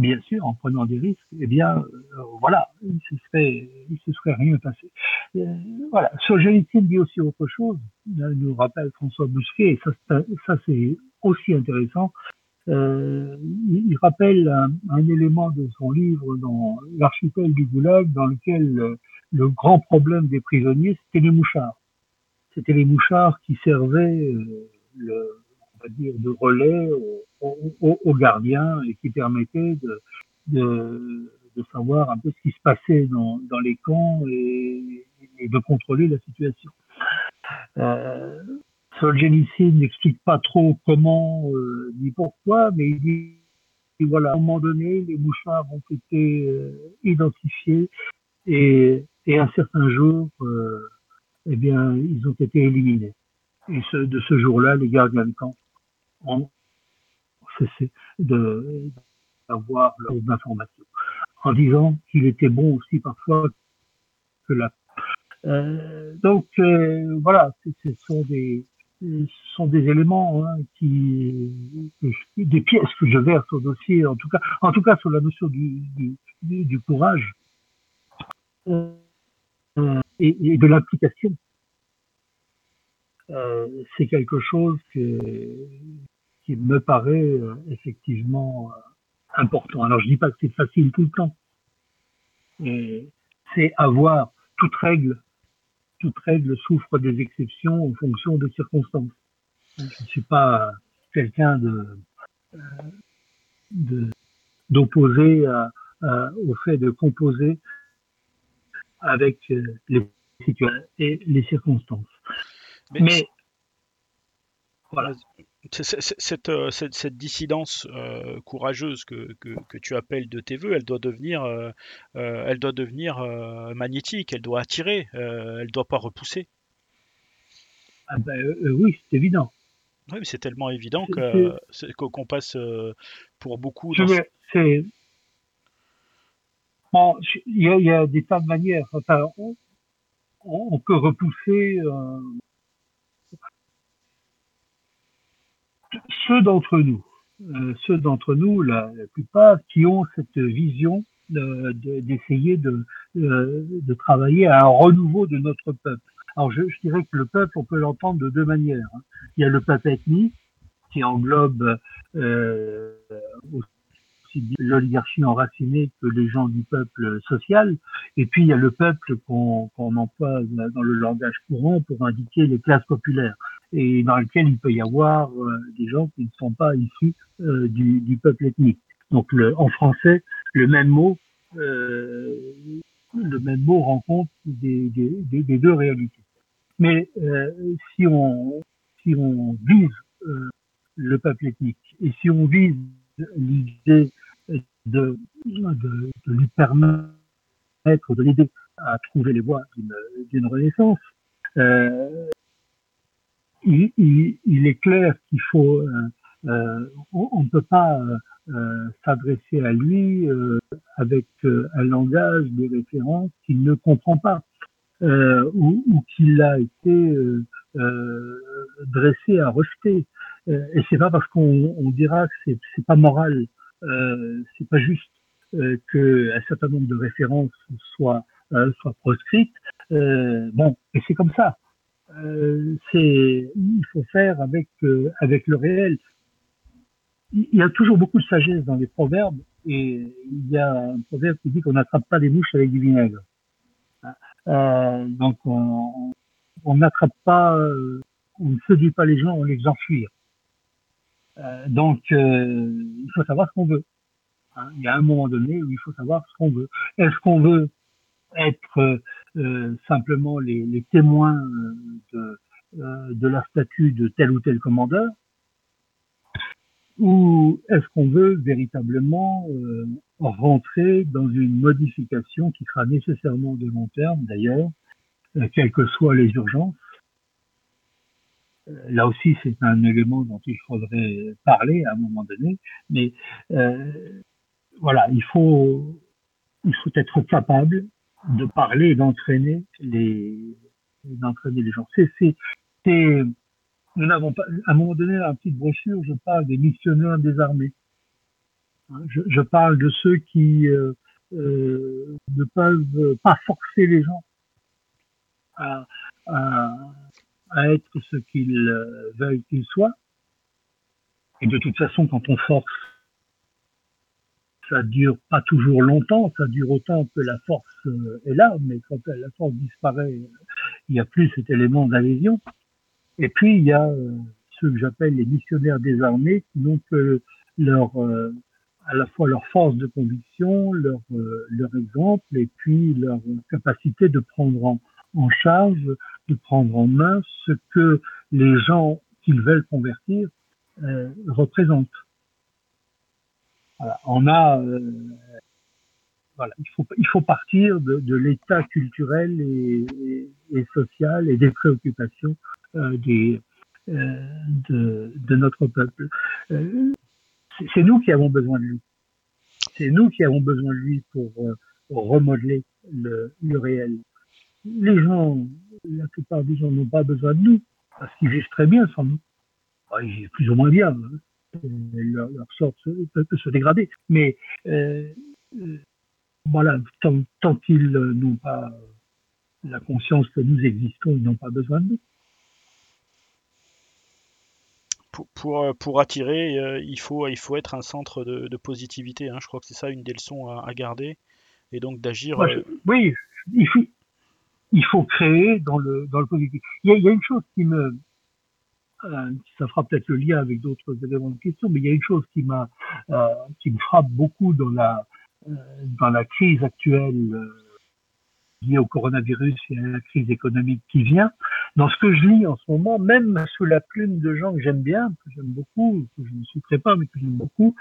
Speaker 2: bien sûr, en prenant des risques, eh bien, euh, voilà, il se serait, il se serait rien passé. Euh, voilà, Solzhenitsyn dit aussi autre chose, nous rappelle François Bousquet, et ça, ça c'est aussi intéressant, euh, il, rappelle un, élément de son livre dans l'archipel du Goulag, dans lequel euh, le, grand problème des prisonniers, c'était les mouchards. C'était les mouchards qui servaient le, de relais aux, gardiens et qui permettaient de, savoir un peu ce qui se passait dans, les camps et, et, de contrôler la situation. Euh, Solzhenitsyn n'explique pas trop comment euh, ni pourquoi, mais il dit voilà, à un moment donné, les mouchards ont été euh, identifiés et, et un certain jour, euh, eh bien, ils ont été éliminés. Et de ce jour-là, les gardiens de camp ont cessé d'avoir leurs en disant qu'il était bon aussi parfois que la. Euh, donc voilà, ce sont des éléments hein, qui, des pièces que je verse au dossier, en tout cas, en tout cas sur la notion du, courage euh, et, de l'implication. Euh, c'est quelque chose que, qui me paraît euh, effectivement euh, important. Alors je dis pas que c'est facile tout le temps, c'est avoir toute règle toute règle souffre des exceptions en fonction des circonstances. Je ne suis pas quelqu'un de, euh, d'opposer au fait de composer avec les situations et les circonstances. Mais,
Speaker 1: voilà. Cette, euh, cette, cette, dissidence euh, courageuse que, que, que, tu appelles de tes voeux, elle doit devenir, euh, elle doit devenir magnétique, elle doit attirer, elle ne doit pas repousser.
Speaker 2: Ah ben, oui, c'est évident.
Speaker 1: Oui, mais c'est tellement évident qu'on passe pour beaucoup.
Speaker 2: Bon, il y, y, a des tas de manières. Enfin, on, on peut repousser euh, ceux d'entre nous, euh, ceux d'entre nous, la, plupart, qui ont cette vision d'essayer de, de, de, travailler à un renouveau de notre peuple. Alors je, je dirais que le peuple, on peut l'entendre de deux manières. Hein. Il y a le peuple ethnique qui englobe euh, l'oligarchie enracinée que les gens du peuple social. Et puis il y a le peuple qu'on emploie dans le langage courant pour indiquer les classes populaires et dans lequel il peut y avoir euh, des gens qui ne sont pas issus euh, du, du, peuple ethnique. Donc le, en français, le même mot, euh, le même mot rencontre des, des, des deux réalités. Mais euh, si on si on vise euh, le peuple ethnique et si on vise l'idée de, de, de, lui permettre, de l'aider à trouver les voies d'une renaissance, euh, il, il, il, est clair qu'il faut, euh, euh on ne peut pas euh, s'adresser à lui euh, avec un langage de référence qu'il ne comprend pas ou, ou qu'il a été dressé à rejeter. et c'est pas parce qu'on on dira que c'est pas moral euh, c'est pas juste euh, qu'un certain nombre de références soient, euh, soient proscrites. Euh, bon, et c'est comme ça. Euh, c'est, il faut faire avec avec le réel. Il y a toujours beaucoup de sagesse dans les proverbes et il y a un proverbe qui dit qu'on n'attrape pas des mouches avec du vinaigre. Euh, donc on n'attrape pas, on ne séduit pas les gens, on les enfuit. Euh, donc, euh, il faut savoir ce qu'on veut. Hein. Il y a un moment donné où il faut savoir ce qu'on veut. Est-ce qu'on veut être euh, simplement les, les témoins de, de la statue de tel ou tel commandeur ou est-ce qu'on veut véritablement euh, rentrer dans une modification qui sera nécessairement de long terme d'ailleurs, euh, quelles que soient les urgences, euh, là aussi, c'est un élément dont il faudrait parler à un moment donné. Mais euh, voilà, il faut, il faut être capable de parler d'entraîner les, d'entraîner les gens. C'est, c'est, c'est, nous n'avons pas, à un moment donné, dans la petite brochure, je parle des missionnaires des armées. Hein, je, je parle de ceux qui euh, euh, ne peuvent pas forcer les gens à, à, à être ce qu'ils euh, veulent qu'ils soient. Et de toute façon, quand on force, ça dure pas toujours longtemps, ça dure autant que la force euh, est là, mais quand la force disparaît, il n'y a plus cet élément d'adhésion. Et puis, il y a euh, ceux que j'appelle les missionnaires des armées, qui n'ont que leur, à la fois leur force de conviction, leur, exemple, et puis leur capacité de prendre en, charge de prendre en main ce que les gens qu'ils veulent convertir euh, représentent. Voilà. On a, euh, voilà, il faut, il faut partir de, de l'état culturel et, et, et, social et des préoccupations euh, des, euh, de, de, notre peuple. C'est nous qui avons besoin de lui. C'est nous qui avons besoin de lui pour, pour remodeler le, le réel les gens, la plupart des gens n'ont pas besoin de nous, parce qu'ils vivent très bien sans nous. ils vivent plus ou moins bien. Hein. Leur, leur, sort peut, se dégrader. Mais euh, euh, voilà, tant, tant qu'ils n'ont pas la conscience que nous existons, ils n'ont pas besoin de nous.
Speaker 1: Pour, pour, pour attirer, euh, il, faut, il faut être un centre de, de positivité. Hein. Je crois que c'est ça une des leçons à, à garder. Et donc d'agir.
Speaker 2: Euh, oui, il faut, il faut créer dans le dans le politique. Il y a, il y a une chose qui me euh, ça fera peut-être le lien avec d'autres éléments de question, mais il y a une chose qui m'a, euh, qui me frappe beaucoup dans la, euh, dans la crise actuelle euh, liée au coronavirus et à la crise économique qui vient. Dans ce que je lis en ce moment, même sous la plume de gens que j'aime bien, que j'aime beaucoup, que je ne citerai pas, mais que j'aime beaucoup,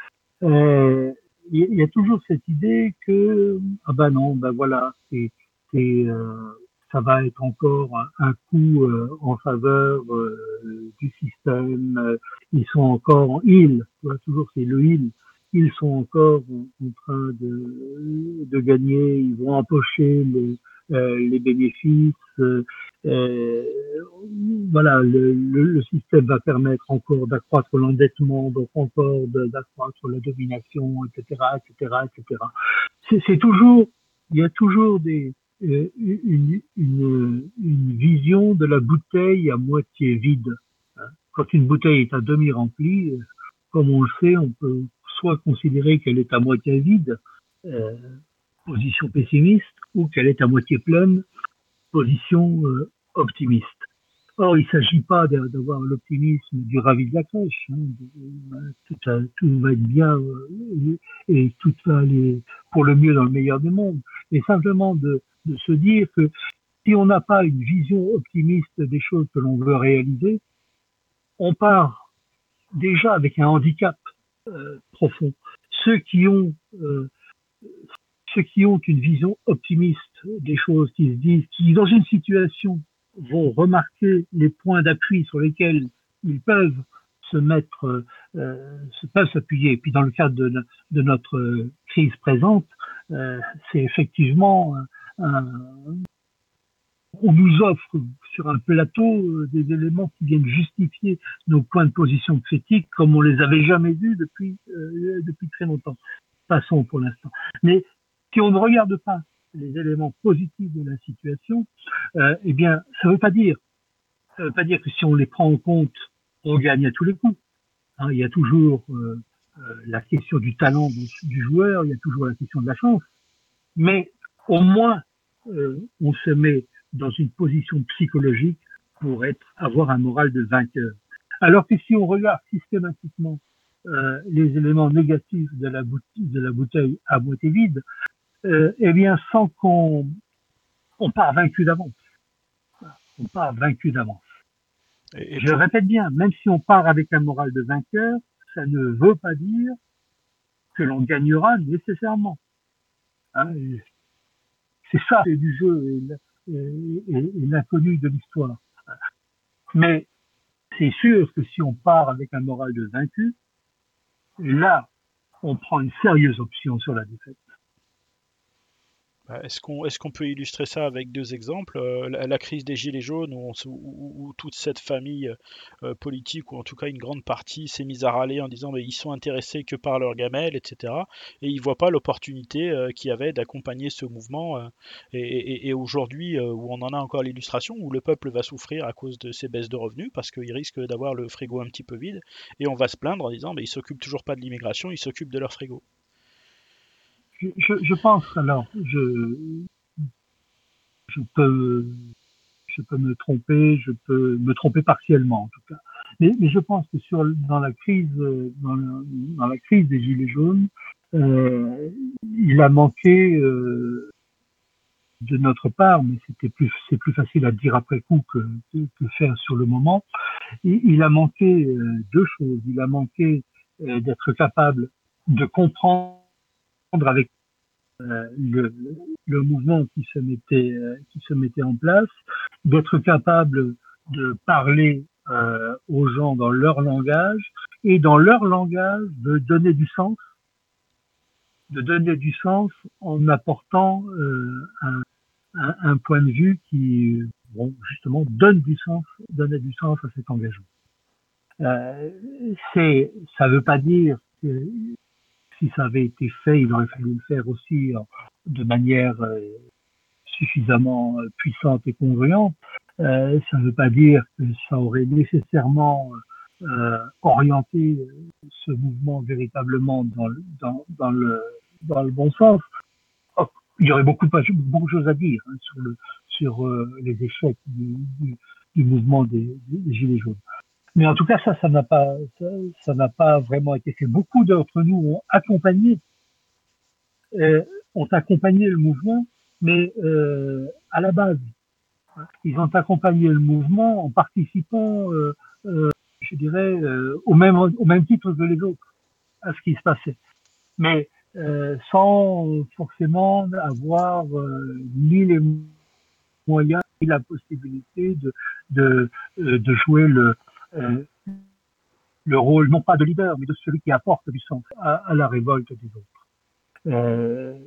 Speaker 2: euh, il y a toujours cette idée que ah ben non, ben voilà, c'est, c'est euh, ça va être encore un, coup euh, en faveur euh, du système. Ils sont encore, ils, toujours c'est le il, ils sont encore en, train de, de gagner, ils vont empocher les, euh, les bénéfices. Euh, voilà, le, le, système va permettre encore d'accroître l'endettement, donc encore d'accroître la domination, etc., etc., etc. C'est toujours, il y a toujours des, une, une, une, vision de la bouteille à moitié vide. Hein. Quand une bouteille est à demi remplie, comme on le sait, on peut soit considérer qu'elle est à moitié vide, euh, position pessimiste, ou qu'elle est à moitié pleine, position euh, optimiste. Or, il ne s'agit pas d'avoir l'optimisme du ravi de la crèche. Hein, tout, tout, va être bien euh, et tout va aller pour le mieux dans le meilleur des mondes. Mais simplement de, de se dire que si on n'a pas une vision optimiste des choses que l'on veut réaliser, on part déjà avec un handicap euh, profond. Ceux qui ont euh, ceux qui ont une vision optimiste des choses, qui se disent, qui dans une situation vont remarquer les points d'appui sur lesquels ils peuvent se mettre, euh, peuvent s'appuyer. Et puis dans le cadre de, notre crise présente, c'est effectivement un, on nous offre sur un plateau euh, des éléments qui viennent justifier nos points de position critiques comme on les avait jamais vus depuis euh, depuis très longtemps. Passons pour l'instant. Mais si on ne regarde pas les éléments positifs de la situation, euh, eh bien, ça ne veut pas dire, ça veut pas dire que si on les prend en compte, on gagne à tous les coups. Hein, il y a toujours euh, euh, la question du talent du, joueur, il y a toujours la question de la chance, mais au moins on se met dans une position psychologique pour être, avoir un moral de vainqueur. Alors que si on regarde systématiquement euh, les éléments négatifs de la, bouteille, de la bouteille à moitié vide, euh, eh bien, sans qu'on on part vaincu d'avance. On part vaincu d'avance. Je répète bien, même si on part avec un moral de vainqueur, ça ne veut pas dire que l'on gagnera nécessairement. Hein, c'est ça du jeu et, l'inconnu de l'histoire. Mais c'est sûr que si on part avec un moral de vaincu, là, on prend une sérieuse option sur la défaite.
Speaker 1: Bah, est-ce qu'on peut illustrer ça avec deux exemples euh, la, crise des Gilets jaunes, où, toute cette famille euh, politique, ou en tout cas une grande partie, s'est mise à râler en disant mais ils sont intéressés que par leur gamelle, etc. Et ils ne voient pas l'opportunité euh, qu'il y avait d'accompagner ce mouvement. et, et aujourd'hui, où on en a encore l'illustration, où le peuple va souffrir à cause de ces baisses de revenus, parce qu'il risque d'avoir le frigo un petit peu vide, et on va se plaindre en disant mais ils s'occupent toujours pas de l'immigration, ils s'occupent de leur frigo
Speaker 2: je, je, pense alors, je, je peux, je peux me tromper, je peux me tromper partiellement en tout cas. Mais, mais je pense que sur dans la crise, dans, la crise des gilets jaunes, euh, il a manqué euh, de notre part, mais c'était plus c'est plus facile à dire après coup que, que, faire sur le moment. Il, il a manqué euh, deux choses. Il a manqué euh, d'être capable de comprendre avec euh, le, mouvement qui se mettait euh, qui se mettait en place, d'être capable de parler euh, aux gens dans leur langage et dans leur langage de donner du sens, de donner du sens en apportant un, point de vue qui, bon, justement, donne du sens, donne du sens à cet engagement. Euh, c'est, ça veut pas dire que si ça avait été fait, il aurait fallu le faire aussi euh, de manière euh, suffisamment euh, puissante et congruente. Ça ne veut pas dire que ça aurait nécessairement orienté ce mouvement véritablement dans, le, bon sens. Oh, il y aurait beaucoup, de choses à dire hein, sur, le, sur les échecs du, mouvement des, Gilets jaunes. Mais en tout cas, ça, ça n'a pas, ça n'a pas vraiment été fait. Beaucoup d'entre nous ont accompagné, euh, ont accompagné le mouvement, mais euh, à la base, ils ont accompagné le mouvement en participant, euh, je dirais, au même au même titre que les autres à ce qui se passait, mais sans forcément avoir ni les moyens ni la possibilité de de, jouer le le rôle non pas de leader, mais de celui qui apporte du sens à, la révolte des autres. Euh,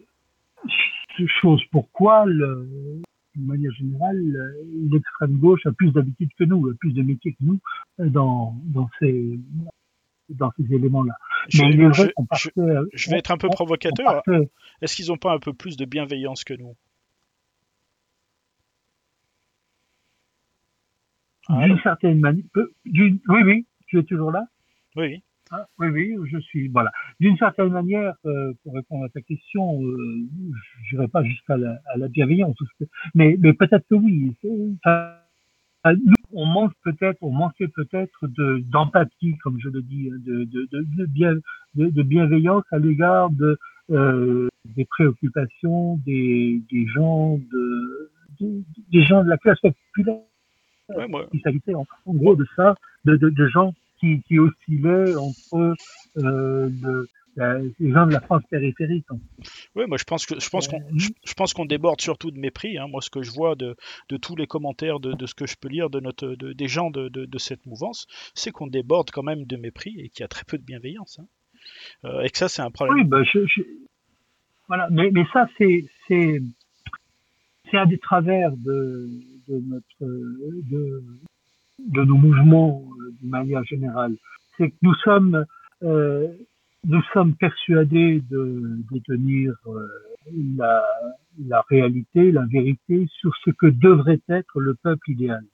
Speaker 2: chose pourquoi, le, de manière générale, l'extrême gauche a plus d'habitude que nous, a plus de métiers que nous dans, dans ces dans ces éléments-là.
Speaker 1: Je, je, je, vais être un peu provocateur. Est-ce qu'ils n'ont pas un peu plus de bienveillance que nous?
Speaker 2: D'une certaine manière. Oui, oui, tu es toujours là?
Speaker 1: Oui.
Speaker 2: Ah, oui, oui, je suis. Voilà. D'une certaine manière, euh, pour répondre à ta question, euh, je n'irai pas jusqu'à la, à la bienveillance, mais, mais peut-être que oui. nous, on manque peut-être, on manquait peut-être de d'empathie, comme je le dis, de de, de, de, bien, de, de bienveillance à l'égard de euh, des préoccupations des, des gens de, des gens de la classe populaire il s'agissait en, gros de ça, de, de, de gens qui, qui, oscillaient entre euh, le, les gens de la France périphérique.
Speaker 1: Oui, moi je pense que je pense qu'on euh, je, pense qu'on déborde surtout de mépris. Hein. Moi, ce que je vois de, de tous les commentaires de, de, ce que je peux lire de notre de, des gens de, de, cette mouvance, c'est qu'on déborde quand même de mépris et qu'il y a très peu de bienveillance. Hein. Euh, et que ça, c'est un problème.
Speaker 2: Oui, bah, je, je... voilà. Mais, mais ça, c'est c'est c'est un des travers de de notre de, de nos mouvements euh, de manière générale, c'est que nous sommes euh, nous sommes persuadés de détenir euh, la, la réalité, la vérité sur ce que devrait être le peuple idéal.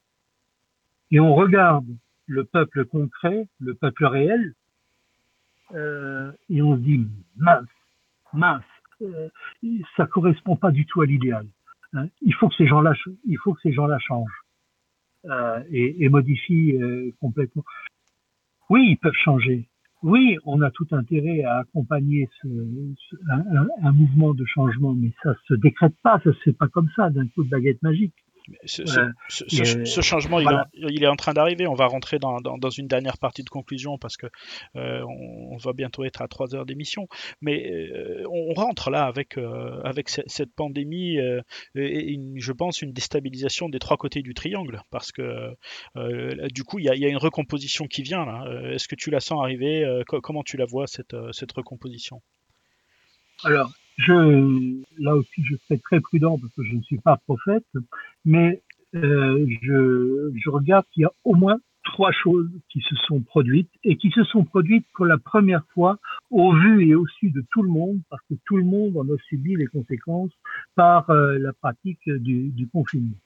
Speaker 2: Et on regarde le peuple concret, le peuple réel, euh, et on se dit mince, mince, euh, ça correspond pas du tout à l'idéal. Hein, il faut que ces gens-là, il faut que ces gens-là changent euh, et, modifient euh, complètement. Oui, ils peuvent changer. Oui, on a tout intérêt à accompagner un, mouvement de changement, mais ça se décrète pas, ça se fait pas comme ça d'un coup de baguette magique.
Speaker 1: Ce, ce, changement, il, est, en train d'arriver. On va rentrer dans, dans, une dernière partie de conclusion parce que euh, on, va bientôt être à 3 heures d'émission. Mais euh, on rentre là avec, euh, avec cette pandémie et je pense une déstabilisation des trois côtés du triangle parce que du coup, il y, a, il y, a, une recomposition qui vient là. Est-ce que tu la sens arriver Comment tu la vois cette, cette recomposition?
Speaker 2: Alors, je, là aussi, je serai très prudent parce que je ne suis pas prophète, mais euh, je, je regarde qu'il y a au moins trois choses qui se sont produites et qui se sont produites pour la première fois au vu et au su de tout le monde, parce que tout le monde en a subi les conséquences par euh, la pratique du, du, confinement.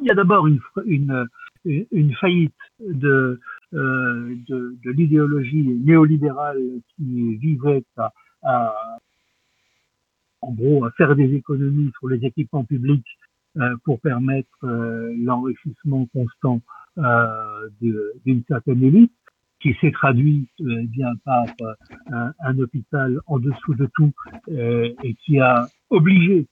Speaker 2: Il y a d'abord une, une, une, faillite de, euh, de, de l'idéologie néolibérale qui vivait à, à en gros, faire des économies sur les équipements publics euh, pour permettre euh, l'enrichissement constant euh, d'une certaine élite, qui s'est traduit euh, bien par euh, un, un, hôpital en dessous de tout et qui a obligé,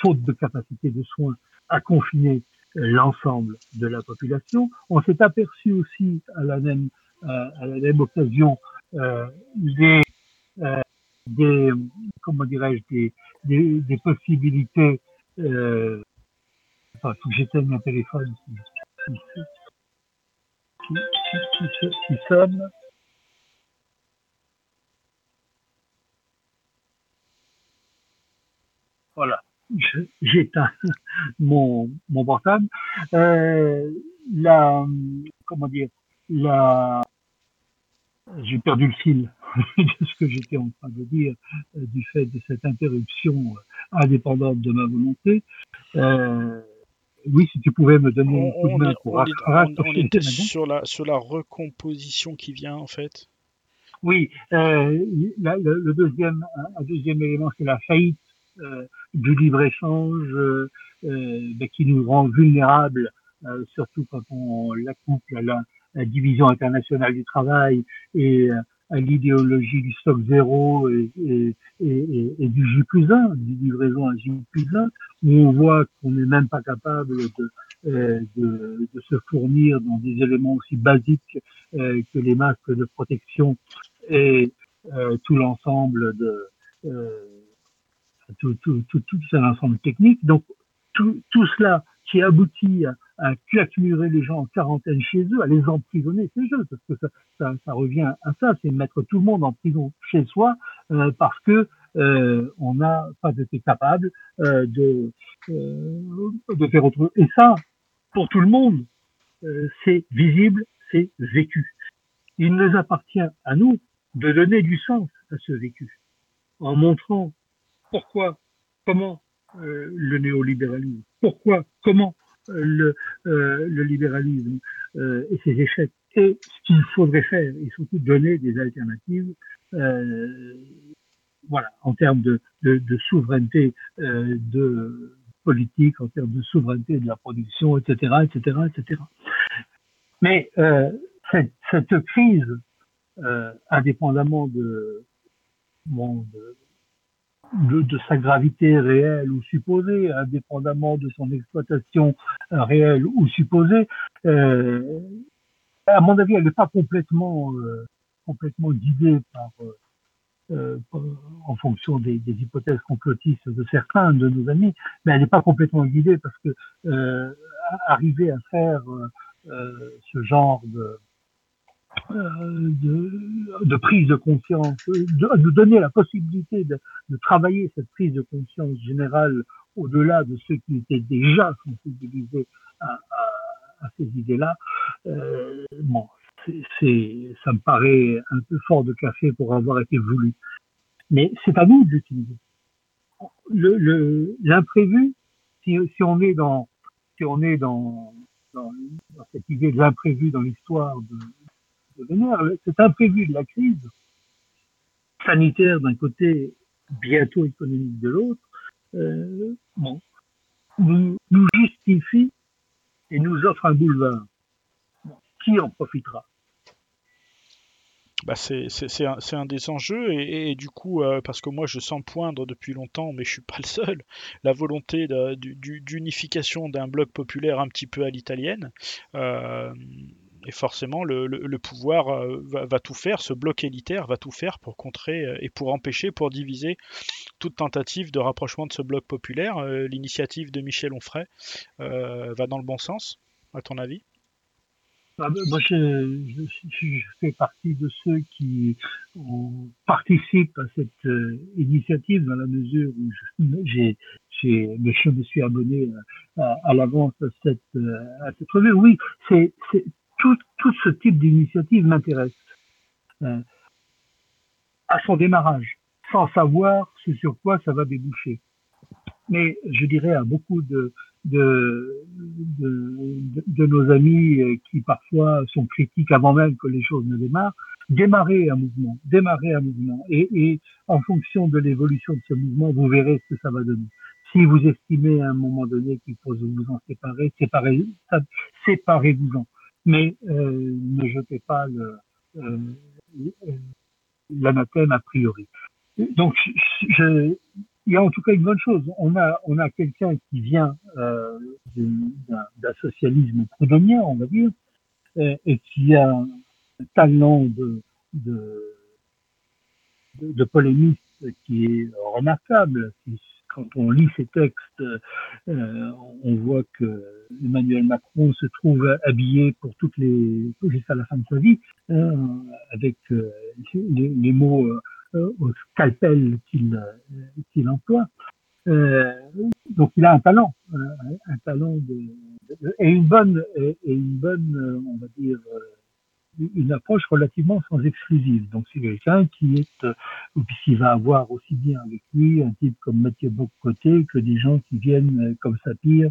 Speaker 2: faute de capacité de soins, à confiner l'ensemble de la population. On s'est aperçu aussi à la même, à la même occasion des des comment dirais-je des, des, des, possibilités euh, enfin faut que j'éteigne mon téléphone qui, qui, qui, qui sonne voilà. J'éteins mon, mon portable. Euh, la comment dire la j'ai perdu le fil de ce que j'étais en train de dire euh, du fait de cette interruption euh, indépendante de ma volonté? Euh, oui, si tu pouvais me donner un coup de main pour
Speaker 1: on, on, était sur la, sur la recomposition qui vient en fait.
Speaker 2: Oui, euh, la, le, le, deuxième, un deuxième élément, c'est la faillite euh, du libre-échange qui nous rend vulnérables, surtout quand on l'accouple à la division internationale du travail et à l'idéologie du stock zéro et, du J plus 1, du livraison à J plus 1, où on voit qu'on n'est même pas capable de, euh, se fournir dans des éléments aussi basiques euh, que les masques de protection et euh, tout l'ensemble de euh, tout, tout, ensemble technique. Donc tout, tout cela qui aboutit à, à claquemurer les gens en quarantaine chez eux, à les emprisonner chez eux, parce que ça, ça, ça revient à ça, c'est mettre tout le monde en prison chez soi euh, parce que euh, on n'a pas été capable euh, de, euh, de faire autre chose. Et ça, pour tout le monde, euh, c'est visible, c'est vécu. Il nous appartient à nous de donner du sens à ce vécu, en montrant pourquoi, comment euh, le néolibéralisme, pourquoi, comment le, euh, le libéralisme euh, et ses échecs et ce qu'il faudrait faire et surtout donner des alternatives euh, voilà en termes de, de, de souveraineté euh, de politique en termes de souveraineté de la production etc etc etc mais euh, cette, cette crise euh, indépendamment de, bon, de de, sa gravité réelle ou supposée, indépendamment de son exploitation euh, réelle ou supposée, euh, à mon avis, elle n'est pas complètement, euh, complètement guidée par, euh, par, en fonction des, des, hypothèses complotistes de certains de nos amis, mais elle n'est pas complètement guidée parce que euh, arriver à faire ce genre de euh, de, de, prise de conscience, de, de, donner la possibilité de, travailler cette prise de conscience générale au-delà de ceux qui étaient déjà sensibilisés à, ces idées-là. Euh, bon, ça me paraît un peu fort de café pour avoir été voulu. Mais c'est à nous de l'utiliser. L'imprévu, si, on est dans, si on est dans cette idée de l'imprévu dans l'histoire de, devenir. Cet imprévu de la crise sanitaire d'un côté, bientôt économique de l'autre, euh, nous, justifie et nous offre un boulevard. Qui en profitera
Speaker 1: bah c'est un, des enjeux et, du coup euh, parce que moi je sens poindre depuis longtemps mais je suis pas le seul la volonté d'unification d'un bloc populaire un petit peu à l'italienne euh, et forcément, le, pouvoir euh, va, tout faire, ce bloc élitaire va tout faire pour contrer euh, et pour empêcher, pour diviser toute tentative de rapprochement de ce bloc populaire. Euh, l'initiative de Michel Onfray va dans le bon sens, à ton avis?
Speaker 2: Ah, moi, je, fais partie de ceux qui participent à cette initiative dans la mesure où je me suis abonné à, à l'avance à cette, à cette revue. Oui, c'est, tout, tout ce type d'initiative m'intéresse. Euh, à son démarrage, sans savoir ce sur quoi ça va déboucher. Mais je dirais à beaucoup de, de, de, de, nos amis euh, qui parfois sont critiques avant même que les choses ne démarrent, démarrer un mouvement, démarrer un mouvement. Et, et en fonction de l'évolution de ce mouvement, vous verrez ce que ça va donner. Si vous estimez à un moment donné qu'il faut vous en séparer, séparez, séparez-vous-en mais euh, ne jetez pas euh, l'anathème a priori. Donc, je, il y a en tout cas une bonne chose. On a, on a quelqu'un qui vient euh, d'un socialisme proudhonien, on va dire, et, et qui a un talent de, de, de, de polémiste qui est remarquable, qui quand on lit ces textes, euh, on voit que Emmanuel Macron se trouve habillé pour toutes les jusqu'à la fin de sa vie, hein, avec euh, les, mots euh, au scalpel qu'il emploie. Euh, donc il a un talent, un talent et une bonne et une bonne, on va dire une approche relativement sans exclusive. Donc c'est quelqu'un qui est, euh, qui va avoir aussi bien avec lui un type comme Mathieu Bocoté que des gens qui viennent euh, comme Sapir.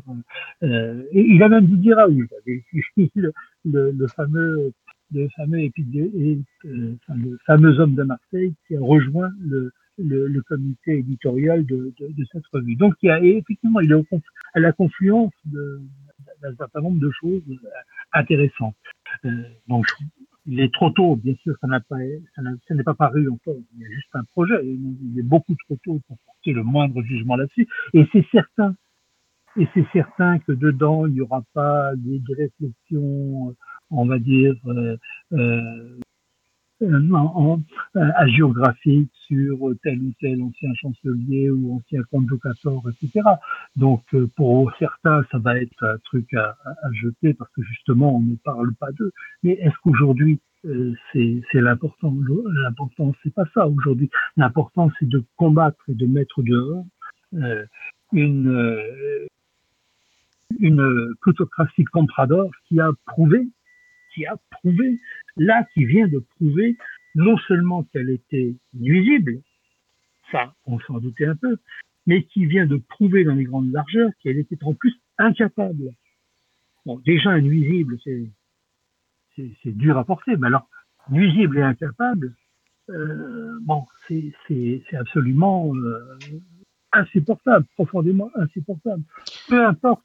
Speaker 2: Euh, et il a même dit oui, le, le, le fameux le fameux et, euh, le fameux homme de Marseille qui a rejoint le, le, le comité éditorial de, de, de, cette revue. Donc il y a effectivement il est à la confluence d'un certain nombre de choses intéressantes. Donc, il est trop tôt, bien sûr, ça n'a pas, ça n'est pas paru encore. Il y a juste un projet. Il est beaucoup trop tôt pour porter le moindre jugement là-dessus. Et c'est certain, et c'est certain que dedans, il n'y aura pas des, réflexions, on va dire, euh, euh, euh, en, géographique sur tel ou tel ancien chancelier ou ancien convocateur, etc. Donc pour certains, ça va être un truc à, à, jeter parce que justement on ne parle pas d'eux. Mais est-ce qu'aujourd'hui c'est l'important? L'important c'est pas ça aujourd'hui. L'important c'est de combattre et de mettre dehors une une plutocratie comprador qui a prouvé qui a prouvé, là, qui vient de prouver non seulement qu'elle était nuisible, ça, on s'en doutait un peu, mais qui vient de prouver dans les grandes largeurs qu'elle était en plus incapable. Bon, déjà, nuisible, c'est, c'est, dur à porter, mais alors, nuisible et incapable, euh, bon, c'est, c'est, absolument euh, insupportable, profondément insupportable. Peu importe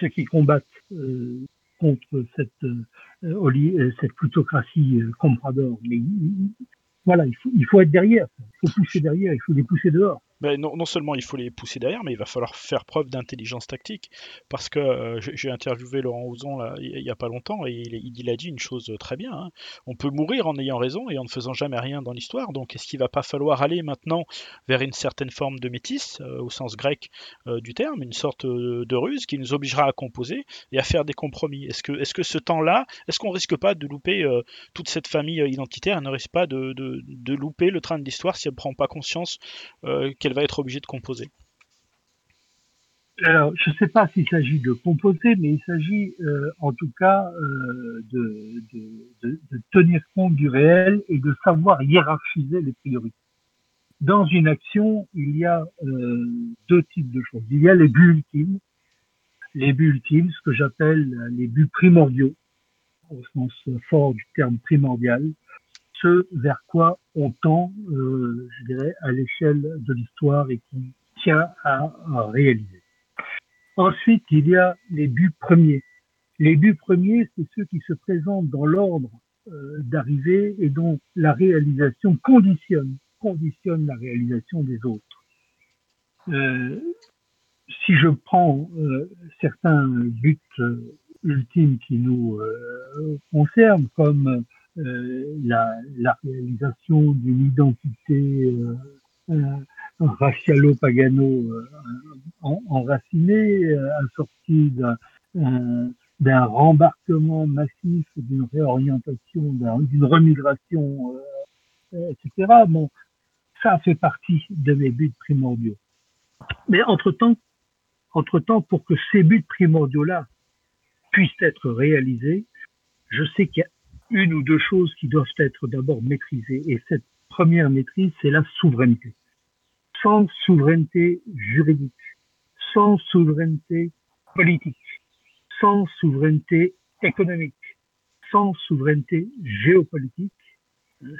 Speaker 2: ceux qui combattent euh, contre cette, cette plutocratie euh, comprador. Mais voilà, il faut, il faut être derrière, il faut pousser derrière, il faut les pousser dehors
Speaker 1: non, non, seulement il faut les pousser derrière, mais il va falloir faire preuve d'intelligence tactique. Parce que euh, j'ai interviewé Laurent Ouzon il n'y a pas longtemps et il, a dit une chose très bien. Hein. On peut mourir en ayant raison et en ne faisant jamais rien dans l'histoire. Donc est-ce qu'il va pas falloir aller maintenant vers une certaine forme de métis, euh, au sens grec euh, du terme, une sorte de ruse qui nous obligera à composer et à faire des compromis? Est-ce que, est que ce temps-là, est-ce qu'on risque pas de louper toute cette famille identitaire ne risque pas de louper le train de l'histoire si elle ne prend pas conscience qu'elle va être obligé de composer
Speaker 2: alors, je ne sais pas s'il s'agit de composer, mais il s'agit euh, en tout cas euh, de, tenir compte du réel et de savoir hiérarchiser les priorités. Dans une action, il y a euh, deux types de choses. Il y a les buts ultimes, les buts ultimes, ce que j'appelle les buts primordiaux, au sens fort du terme primordial, ce vers quoi on tend, euh, je dirais, à l'échelle de l'histoire et qui tient à, réaliser. Ensuite, il y a les buts premiers. Les buts premiers, c'est ceux qui se présentent dans l'ordre euh, d'arrivée et dont la réalisation conditionne, la réalisation des autres. Euh, si je prends certains buts ultimes qui nous concernent, comme la, la, réalisation d'une identité euh, euh racialo-pagano euh, enracinée, assortie d'un rembarquement massif, d'une réorientation, d'une remigration, etc. Bon, ça fait partie de mes buts primordiaux. Mais entre-temps, entre-temps, pour que ces buts primordiaux-là puissent être réalisés, je sais qu'il y a une ou deux choses qui doivent être d'abord maîtrisées. Et cette première maîtrise, c'est la souveraineté. Sans souveraineté juridique, sans souveraineté politique, sans souveraineté économique, sans souveraineté géopolitique,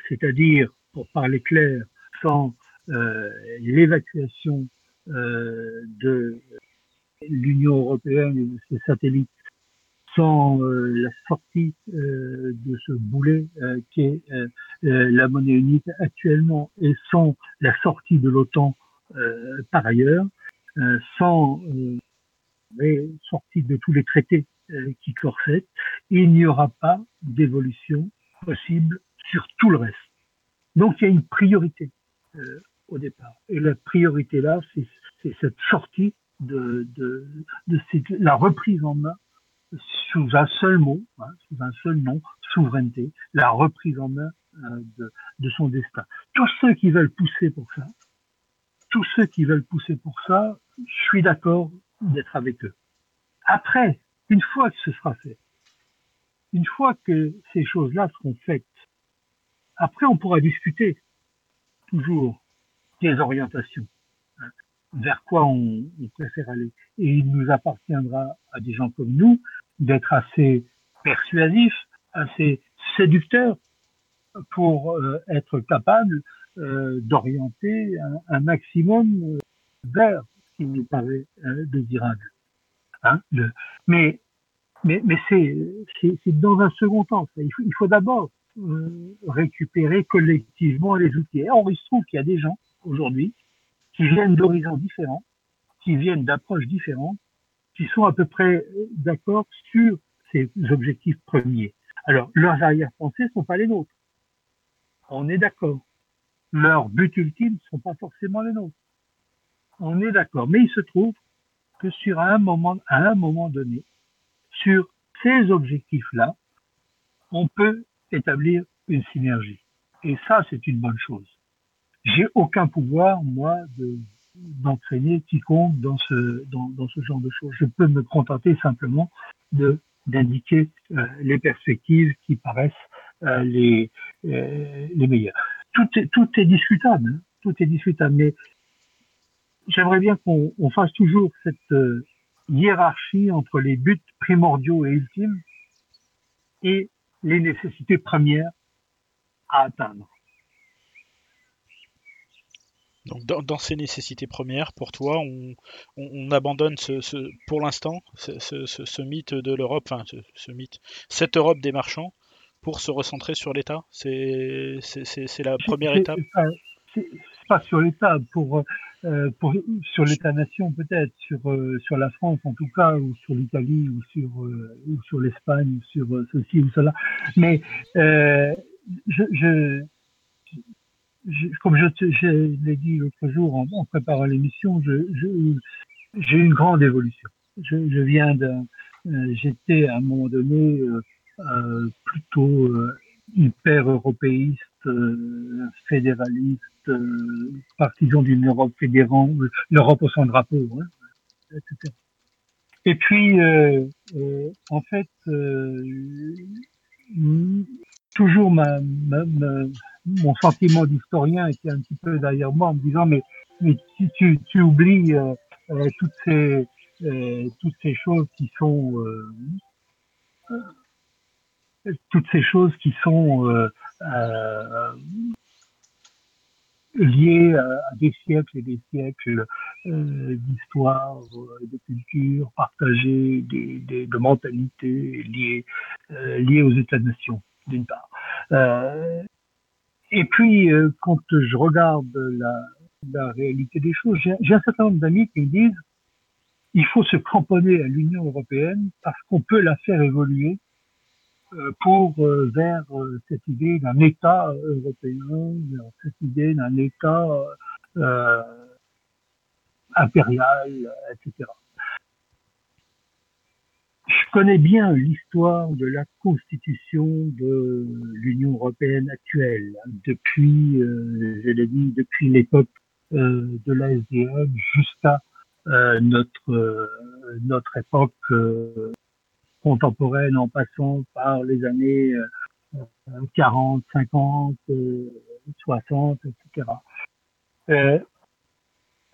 Speaker 2: c'est-à-dire, pour parler clair, sans euh, l'évacuation euh, de l'Union européenne et de ses satellites sans euh, la sortie euh, de ce boulet euh, qui est la monnaie unique actuellement et sans la sortie de l'OTAN par ailleurs, sans la sortie de tous les traités qui corsettent, il n'y aura pas d'évolution possible sur tout le reste. Donc il y a une priorité au départ. Et la priorité là, c'est cette sortie de, la reprise en main sous un seul mot, hein, sous un seul nom, souveraineté, la reprise en main euh, de, de, son destin. Tous ceux qui veulent pousser pour ça, tous ceux qui veulent pousser pour ça, je suis d'accord d'être avec eux. Après, une fois que ce sera fait, une fois que ces choses-là seront faites, après on pourra discuter toujours des orientations vers quoi on, on, préfère aller. Et il nous appartiendra à des gens comme nous d'être assez persuasifs, assez séducteurs pour euh, être capable euh, d'orienter un, un, maximum euh, vers ce qui nous paraît euh, désirable. Hein, le, mais mais, mais c'est, dans un second temps. Il faut, faut d'abord euh, récupérer collectivement les outils. Or, il se trouve qu'il y a des gens aujourd'hui qui viennent d'horizons différents, qui viennent d'approches différentes, qui sont à peu près d'accord sur ces objectifs premiers. Alors, leurs arrière-pensées ne sont pas les nôtres. On est d'accord. Leurs buts ultimes ne sont pas forcément les nôtres. On est d'accord. Mais il se trouve que sur un moment, à un moment donné, sur ces objectifs-là, on peut établir une synergie. Et ça, c'est une bonne chose. J'ai aucun pouvoir, moi, de, d'entraîner quiconque dans ce, dans, dans, ce genre de choses. Je peux me contenter simplement de d'indiquer euh, les perspectives qui paraissent euh, les, euh, les meilleures. Tout est, tout est discutable, hein. tout est discutable, mais j'aimerais bien qu'on on fasse toujours cette hiérarchie entre les buts primordiaux et ultimes et les nécessités premières à atteindre.
Speaker 1: Donc dans, ces nécessités premières, pour toi, on, on, abandonne ce, ce, pour l'instant ce, ce, mythe de l'Europe, enfin ce, mythe, cette Europe des marchands, pour se recentrer sur l'État? C'est la première étape?
Speaker 2: C'est pas sur l'État, pour, euh, pour sur l'État-nation peut-être, sur euh, sur la France en tout cas, ou sur l'Italie, ou sur euh, ou sur l'Espagne, ou sur ceci ou cela. Mais je, je comme je, je l'ai dit l'autre jour en, préparant l'émission, j'ai je, une grande évolution. Je, viens d'un, euh, j'étais à un moment donné euh, euh plutôt euh, hyper européiste, fédéraliste, partisan d'une Europe fédérante, l'Europe au son drapeau, hein, etc. Et puis, en fait, toujours ma, ma, ma mon sentiment d'historien était un petit peu derrière moi en me disant mais, mais si tu, tu oublies euh, euh, toutes ces euh, toutes ces choses qui sont toutes ces choses qui sont liées à des siècles et des siècles d'histoire, de culture partagée, des, des, de mentalités liées, liées aux États-nations, d'une part. Et puis, euh, quand je regarde la, la réalité des choses, j'ai un certain nombre d'amis qui me disent il faut se cramponner à l'Union européenne parce qu'on peut la faire évoluer euh, pour euh, vers cette idée d'un État européen, vers cette idée d'un État impérial, etc je connais bien l'histoire de la constitution de l'Union européenne actuelle, hein, depuis, euh, je l'ai dit, depuis l'époque euh, de la SDM jusqu'à euh, notre euh, notre époque euh, contemporaine, en passant par les années 40, 50, 60, etc.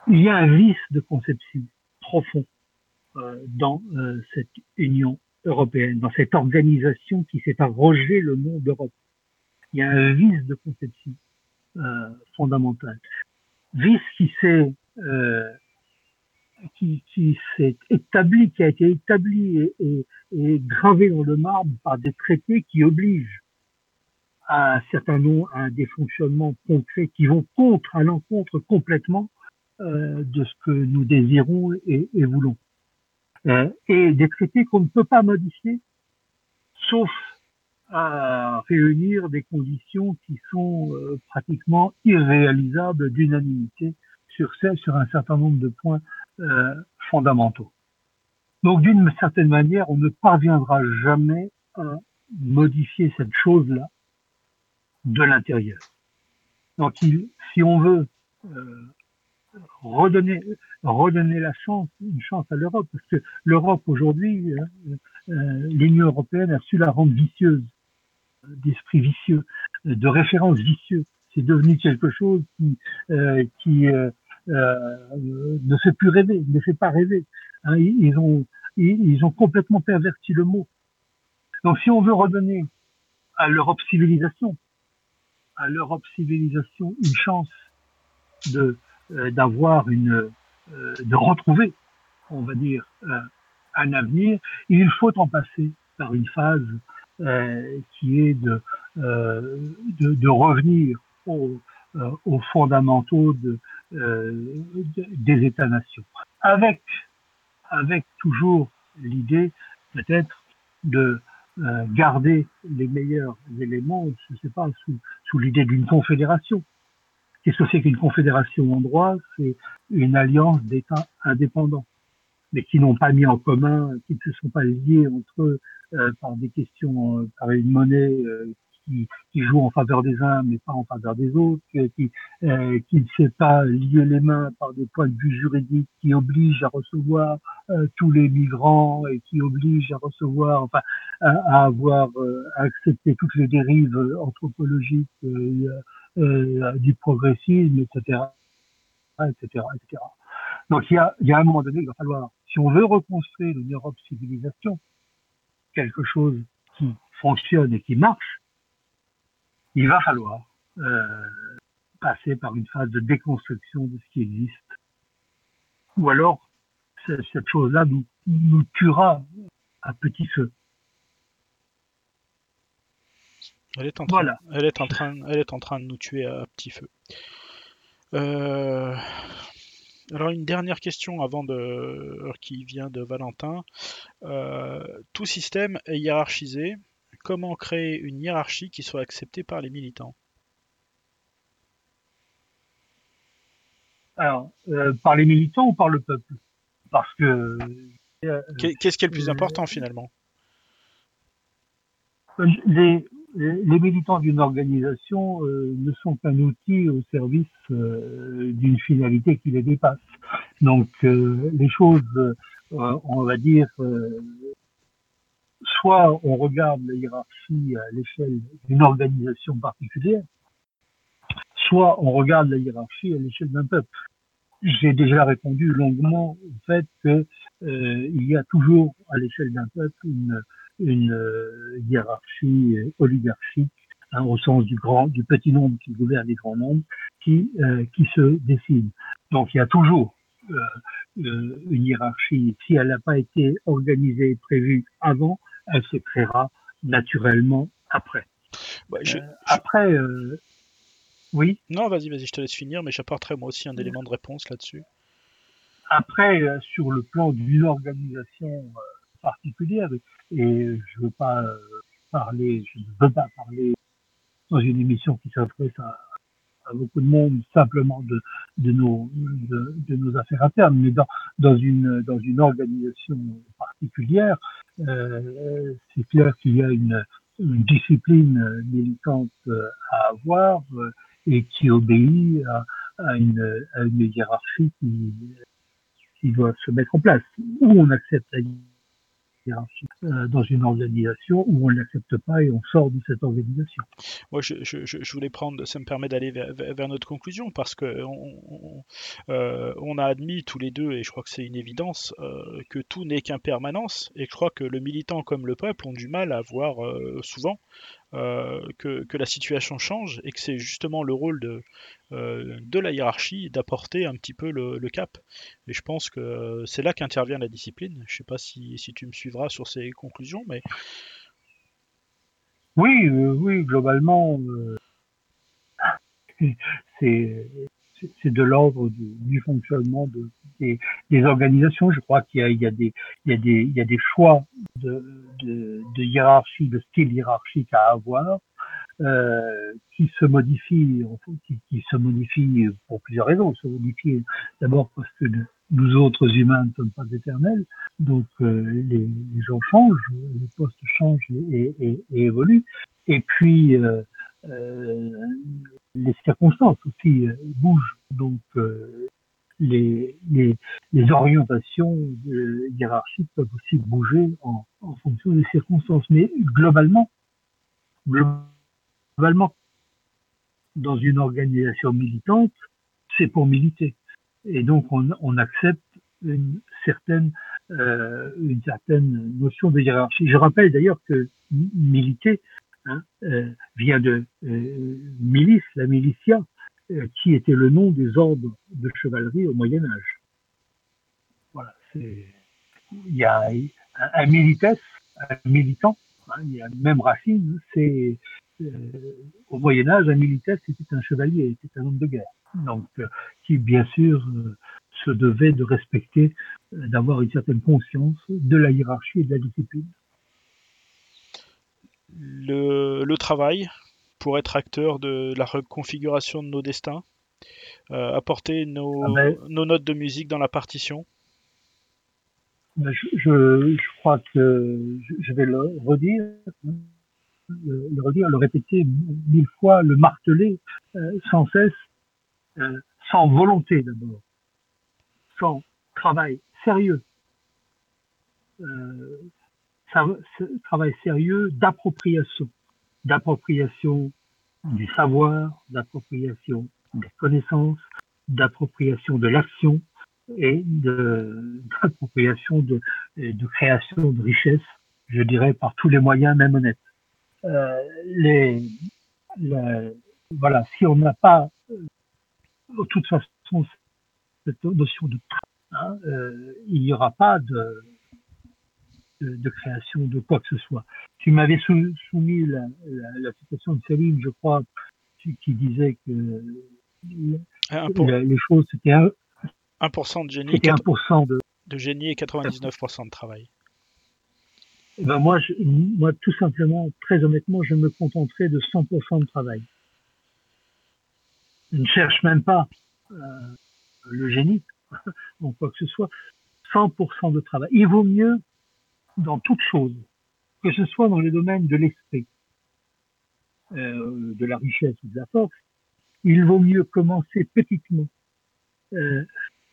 Speaker 2: il y a un vice de conception profond euh, dans euh, cette Union européenne, dans cette organisation qui s'est arrogé le nom d'Europe. Il y a un vice de conception euh, fondamental. Vice qui s'est euh, qui, s'est établi, qui a été établi et, gravé dans le marbre par des traités qui obligent à un certain nombre, à des fonctionnements concrets qui vont contre, à l'encontre complètement euh, de ce que nous désirons et voulons. Euh, et des traités qu'on ne peut pas modifier, sauf à réunir des conditions qui sont euh, pratiquement irréalisables d'unanimité sur, sur un certain nombre de points euh, fondamentaux. Donc d'une certaine manière, on ne parviendra jamais à modifier cette chose-là de l'intérieur. Donc il, si on veut euh, redonner, redonner la chance, une chance à l'Europe, parce que l'Europe aujourd'hui, euh, euh, l'Union européenne a su la rendre vicieuse, d'esprit vicieux, de référence vicieuse. C'est devenu quelque chose qui, euh, qui ne fait plus rêver, ne fait pas rêver. Hein, ils, ont, ils, ont complètement perverti le mot. Donc, si on veut redonner à l'Europe civilisation, à l'Europe civilisation une chance de euh, d'avoir une, euh, de retrouver, on va dire, euh, un avenir, il faut en passer par une phase euh, qui est de, euh, de, de, revenir aux, euh, aux fondamentaux de, des États-nations, avec, avec toujours l'idée peut-être de garder les meilleurs éléments, je ne sais pas, sous, sous l'idée d'une confédération. Qu'est-ce que c'est qu'une confédération en droit C'est une alliance d'États indépendants mais qui n'ont pas mis en commun, qui ne se sont pas liés entre eux euh, par des questions, euh, par une monnaie euh, qui, qui, joue en faveur des uns mais pas en faveur des autres, qui, euh, qui ne s'est pas lié les mains par des points de vue juridiques qui obligent à recevoir tous les migrants et qui obligent à recevoir, enfin, à, à avoir à accepter toutes les dérives anthropologiques du progressisme, etc., etc., etc. Donc il y a, il y a un moment donné, il va falloir si on veut reconstruire une Europe civilisation, quelque chose qui fonctionne et qui marche, il va falloir euh, passer par une phase de déconstruction de ce qui existe. Ou alors, cette chose-là nous, nous tuera à petit feu.
Speaker 1: Elle est, en train, voilà. elle, est en train, elle est en train de nous tuer à petit feu. Euh, alors une dernière question avant de qui vient de Valentin. Euh, tout système est hiérarchisé. Comment créer une hiérarchie qui soit acceptée par les militants?
Speaker 2: Alors, euh, par les militants ou par le peuple? Parce que.
Speaker 1: Euh, qu'est-ce qui est le plus important finalement?
Speaker 2: les, les militants d'une organisation euh, ne sont qu'un outil au service euh, d'une finalité qui les dépasse. Donc euh, les choses, on va dire, soit on regarde la hiérarchie à l'échelle d'une organisation particulière, soit on regarde la hiérarchie à l'échelle d'un peuple. J'ai déjà répondu longuement au fait que il y a toujours à l'échelle d'un peuple une une euh, hiérarchie euh, oligarchique hein, au sens du grand, du petit nombre qui gouverne les grands nombres, qui euh, qui se dessine. Donc il y a toujours une hiérarchie. Si elle n'a pas été organisée et prévue avant, elle se créera naturellement après. Ouais, je, après, oui.
Speaker 1: Non, vas-y, vas-y, je te laisse finir, mais j'apporterai moi aussi un élément de réponse là-dessus.
Speaker 2: Après, sur le plan d'une organisation particulière et euh, je ne veux pas parler dans une émission qui s'adresse à, beaucoup de monde simplement de, nos affaires internes, mais dans, dans une dans une organisation particulière, euh, c'est clair qu'il y a une, discipline militante euh, à avoir et qui obéit à, une, hiérarchie qui, doit se mettre en place. Où on accepte la euh, dans une organisation où on ne l'accepte pas et on sort de cette organisation.
Speaker 1: Moi, je, voulais prendre, ça me permet d'aller vers, notre conclusion parce que on, euh, a admis tous les deux, et je crois que c'est une évidence, euh, que tout n'est qu'impermanence, et je crois que le militant comme le peuple ont du mal à voir souvent euh, que, la situation change et que c'est justement le rôle de, euh, la hiérarchie d'apporter un petit peu le, le, cap. Et je pense que c'est là qu'intervient la discipline. Je ne sais pas si, si, tu me suivras sur ces conclusions, mais.
Speaker 2: Oui, euh, oui, globalement, c'est c'est de l'ordre du, fonctionnement de, des, organisations. Je crois qu'il y, a des choix de, hiérarchie, de style hiérarchique à avoir, euh, qui se modifient, qui, se modifient pour plusieurs raisons. Se modifient d'abord parce que nous autres humains ne sommes pas éternels, donc euh, les, gens changent, les postes changent et, évoluent. Et puis euh, les circonstances aussi euh, bougent, donc euh, les, orientations hiérarchiques peuvent aussi bouger en, fonction des circonstances. Mais globalement, globalement, dans une organisation militante, c'est pour militer. Et donc on, accepte une certaine, euh, une certaine notion de hiérarchie. Je rappelle d'ailleurs que militer, hein, euh, vient de euh, milice, la militia, euh, qui était le nom des ordres de chevalerie au Moyen Âge. Voilà, c'est il y a un, un un militant, hein, il y a même Racine, c'est au Moyen Âge, un militaire c'était un chevalier, c'était un homme de guerre, qui bien sûr se devait de respecter, d'avoir une certaine conscience de la hiérarchie et de la discipline.
Speaker 1: Le, travail pour être acteur de la reconfiguration de nos destins, apporter nos, ah ben nos notes de musique dans la partition.
Speaker 2: Ben, je, crois que je vais le redire, le, redire, le répéter mille fois, le marteler euh, sans cesse, euh, sans volonté d'abord, sans travail sérieux, euh, travail sérieux d'appropriation, d'appropriation du savoir, d'appropriation des connaissances, d'appropriation de l'action, et d'appropriation de, de, création de richesse, je dirais, par tous les moyens, même honnêtes. Euh, les, voilà, si on n'a pas, euh, de toute façon, cette notion de hein, euh, il n'y aura pas de, de, création de quoi que ce soit. Tu m'avais soumis la, la, citation de Céline, je crois, qui, disait que les choses, c'était
Speaker 1: 1% de génie, 1% de... de génie et 99% de travail.
Speaker 2: Eh ben moi, moi, tout simplement, très honnêtement, je me contenterai de 100% de travail. Je ne cherche même pas euh, le génie, ou quoi que ce soit. 100% de travail. Il vaut mieux, dans toute chose, que ce soit dans le domaine de l'esprit, euh, de la richesse ou de la force, il vaut mieux commencer petitement, euh,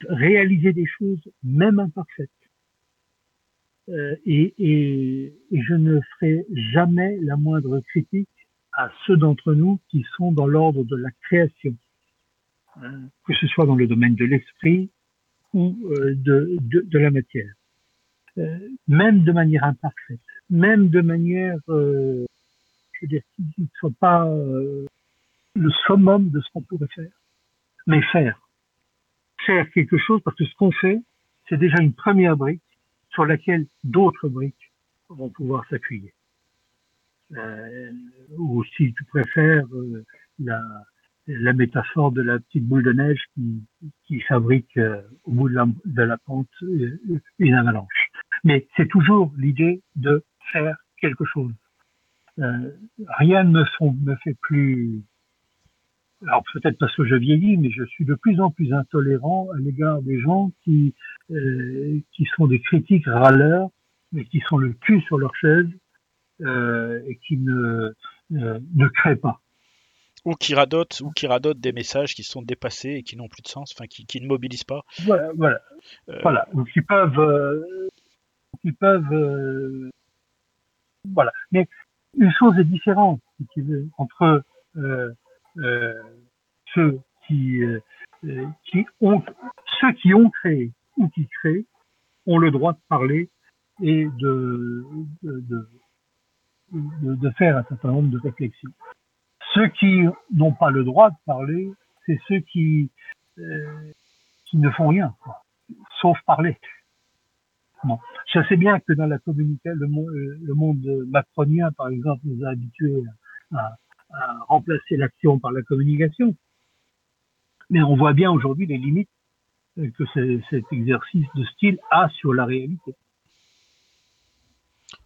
Speaker 2: réaliser des choses, même imparfaites. Euh, et, je ne ferai jamais la moindre critique à ceux d'entre nous qui sont dans l'ordre de la création, hein, que ce soit dans le domaine de l'esprit ou de, la matière. Euh, même de manière imparfaite, même de manière, euh, je veux dire, qui ne soit pas euh, le summum de ce qu'on pourrait faire, mais faire faire quelque chose parce que ce qu'on fait, c'est déjà une première brique sur laquelle d'autres briques vont pouvoir s'appuyer. Euh, ou si tu préfères la, métaphore de la petite boule de neige qui, qui fabrique au bout de la, de la pente une avalanche. Mais c'est toujours l'idée de faire quelque chose. rien ne me, font, me fait plus alors peut-être parce que je vieillis, mais je suis de plus en plus intolérant à l'égard des gens qui euh, qui sont des critiques râleurs, mais qui sont le cul sur leur chaise euh, et qui ne euh, ne créent pas.
Speaker 1: Ou qui radotent, ou qui radotent des messages qui sont dépassés et qui n'ont plus de sens, enfin qui, qui ne mobilisent pas.
Speaker 2: Voilà, voilà, euh... voilà. Ou qui peuvent, qui peuvent, euh, voilà. Mais une chose est différente, si tu veux, entre euh, ceux qui, euh, euh, qui ont, ceux qui ont créé ou qui créent ont le droit de parler et de, faire un certain nombre de réflexions. Ceux qui n'ont pas le droit de parler, c'est ceux qui, ne font rien, sauf parler. Bon. Je sais bien que dans la communication, le, monde, le monde macronien, par exemple, nous a habitués à, à remplacer l'action par la communication. Mais on voit bien aujourd'hui les limites que cet exercice de style a sur la réalité.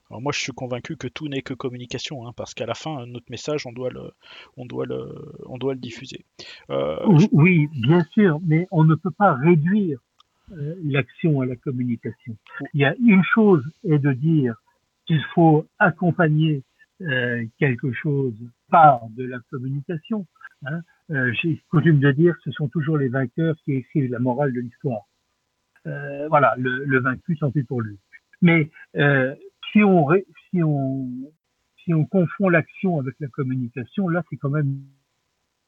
Speaker 1: Alors moi, je suis convaincu que tout n'est que communication, hein, parce qu'à la fin, notre message, on doit le, on doit le, on doit le diffuser.
Speaker 2: Euh, oui, bien sûr, mais on ne peut pas réduire euh, l'action à la communication. Il y a une chose est de dire qu'il faut accompagner euh, quelque chose par de la communication. Hein. Euh, J'ai coutume de dire que ce sont toujours les vainqueurs qui écrivent la morale de l'histoire. Euh, voilà, le, le, vaincu, tant pis pour lui. Mais euh, si on si on si on confond l'action avec la communication, là c'est quand même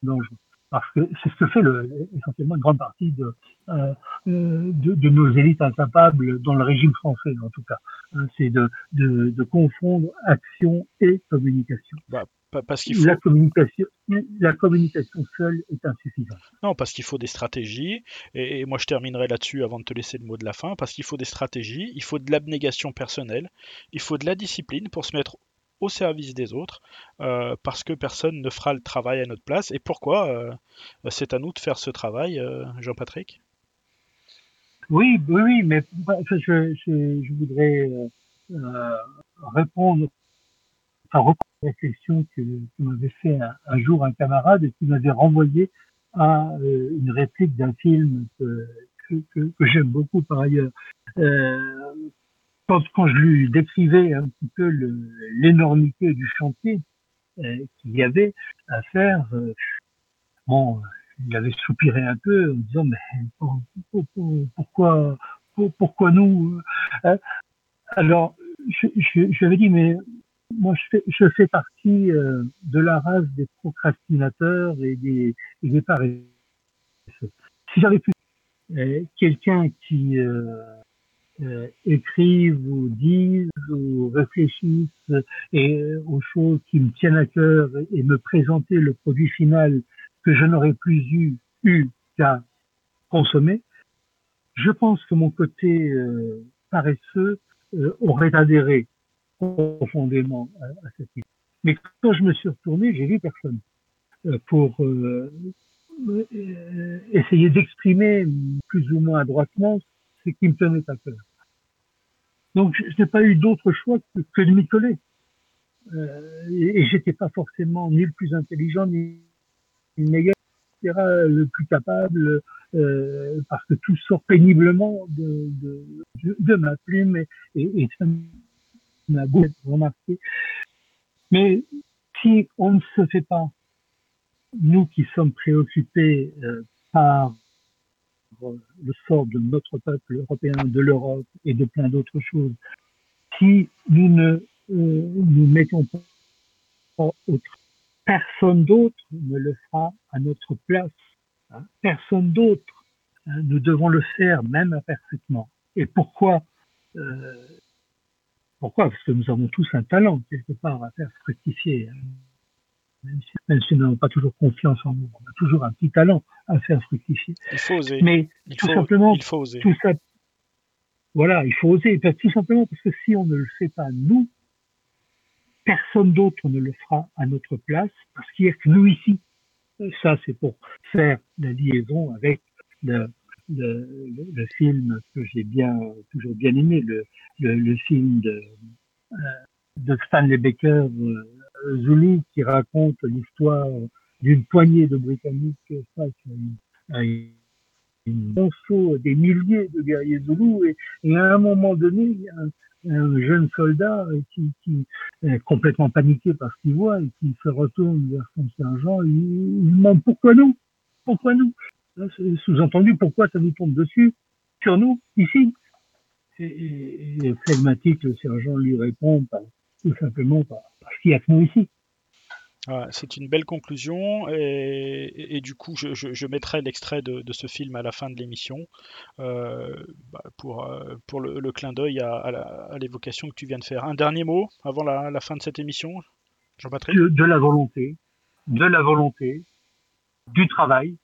Speaker 2: dangereux parce que c'est ce que fait le, essentiellement une grande partie de, euh, de, de, nos élites incapables dans le régime français en tout cas. Hein, c'est de, de, de, confondre action et communication.
Speaker 1: Bah, parce qu'il faut...
Speaker 2: la, communication, la communication seule est insuffisante.
Speaker 1: Non, parce qu'il faut des stratégies, et, moi je terminerai là-dessus avant de te laisser le mot de la fin, parce qu'il faut des stratégies, il faut de l'abnégation personnelle, il faut de la discipline pour se mettre au service des autres, euh, parce que personne ne fera le travail à notre place. Et pourquoi euh, c'est à nous de faire ce travail, euh, Jean-Patrick?
Speaker 2: Oui, oui, mais je, je, voudrais répondre, enfin, reprendre question que, m'avait fait un, jour un camarade et qui m'avait renvoyé à une réplique d'un film que, j'aime beaucoup par ailleurs. Euh, quand, je lui décrivais un petit peu l'énormité du chantier euh, qu'il y avait à faire, euh, bon, il avait soupiré un peu en disant mais pourquoi pourquoi nous euh, Alors je, lui ai dit mais moi je fais, partie de la race des procrastinateurs et des, paresseux. Si j'avais pu quelqu'un qui écrivent ou disent ou réfléchissent et, aux choses qui me tiennent à cœur et, me présenter le produit final que je n'aurais plus eu, eu qu'à consommer, je pense que mon côté euh, paresseux euh, aurait adhéré profondément à, cette idée. Mais quand je me suis retourné, j'ai vu personne pour essayer d'exprimer plus ou moins adroitement ce qui me tenait à cœur. Donc, je n'ai pas eu d'autre choix que, de m'y coller. Euh, et, et j'étais pas forcément ni le plus intelligent, ni le meilleur, le plus capable, euh, parce que tout sort péniblement de, de, de ma plume et, et, et ça m'a beaucoup remarqué. Mais si on ne se fait pas, nous qui sommes préoccupés euh, par le sort de notre peuple européen, de l'Europe et de plein d'autres choses, si nous ne euh, nous mettons pas autre, personne d'autre ne le fera à notre place. Hein. Personne d'autre. Hein. Nous devons le faire même imparfaitement. Et pourquoi euh, Pourquoi? Parce que nous avons tous un talent quelque part à faire fructifier. Hein même si, nous n'avons pas toujours confiance en nous, on a toujours un petit talent à faire fructifier.
Speaker 1: Il faut oser.
Speaker 2: Mais
Speaker 1: il
Speaker 2: tout simplement,
Speaker 1: il faut oser.
Speaker 2: Tout ça, voilà, il faut oser. Tout simplement parce que si on ne le fait pas nous, personne d'autre ne le fera à notre place, parce qu'il n'y a que nous ici. Ça, c'est pour faire la liaison avec le, le, le, film que j'ai bien toujours bien aimé, le, le, film de, euh, de Stanley Baker, euh, Zulu qui raconte l'histoire d'une poignée de Britanniques face à une, à des milliers de guerriers Zoulous et, à un moment donné, il y a un, jeune soldat qui, qui, est complètement paniqué par ce qu'il voit et qui se retourne vers son sergent. Et il, il demande pourquoi nous? Pourquoi nous? Sous-entendu, pourquoi ça nous tombe dessus? Sur nous, ici. Et, et, flegmatique, le sergent lui répond tout simplement parce qu'il y a que nous ici.
Speaker 1: c'est une belle conclusion et, du coup je, mettrai l'extrait de, ce film à la fin de l'émission euh, bah, pour, euh, pour le, clin d'œil à, l'évocation que tu viens de faire. Un dernier mot avant la, fin de cette émission, Jean-Patrick?
Speaker 2: De, la volonté, de la volonté, du travail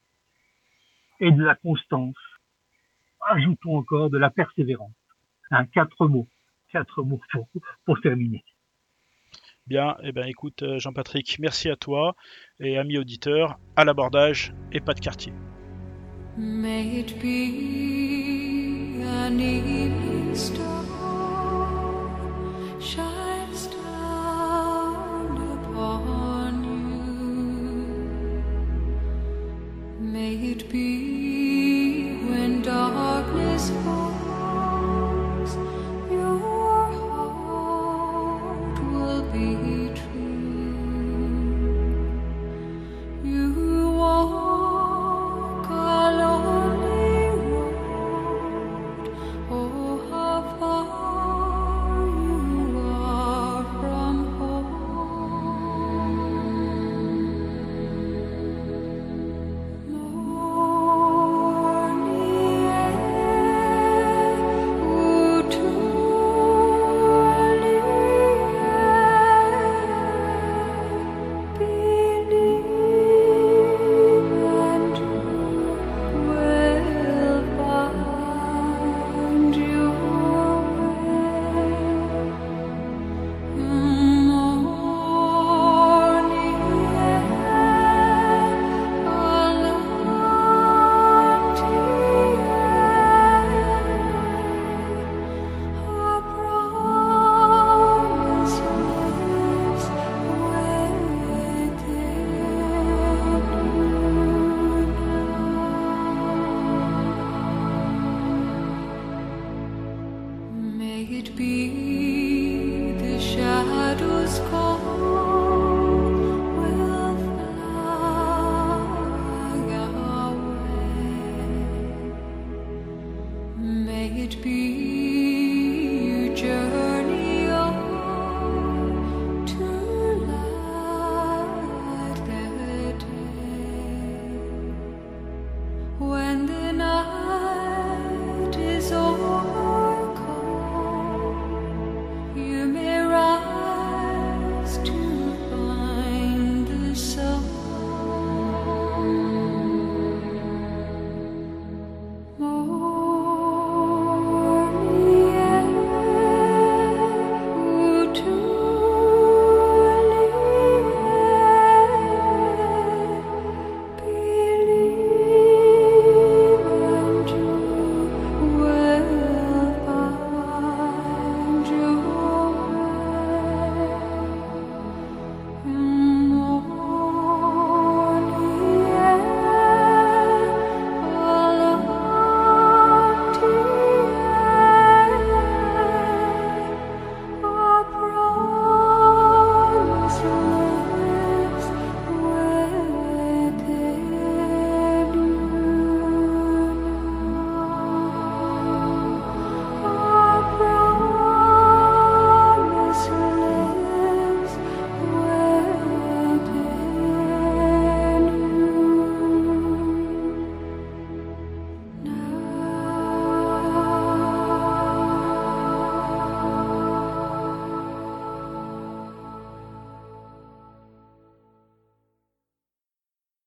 Speaker 2: et de la constance. Ajoutons encore de la persévérance. Un quatre mots, quatre mots pour, pour terminer.
Speaker 1: Bien, eh ben écoute euh, Jean-Patrick, merci à toi et amis auditeurs, à l'abordage et pas de quartier.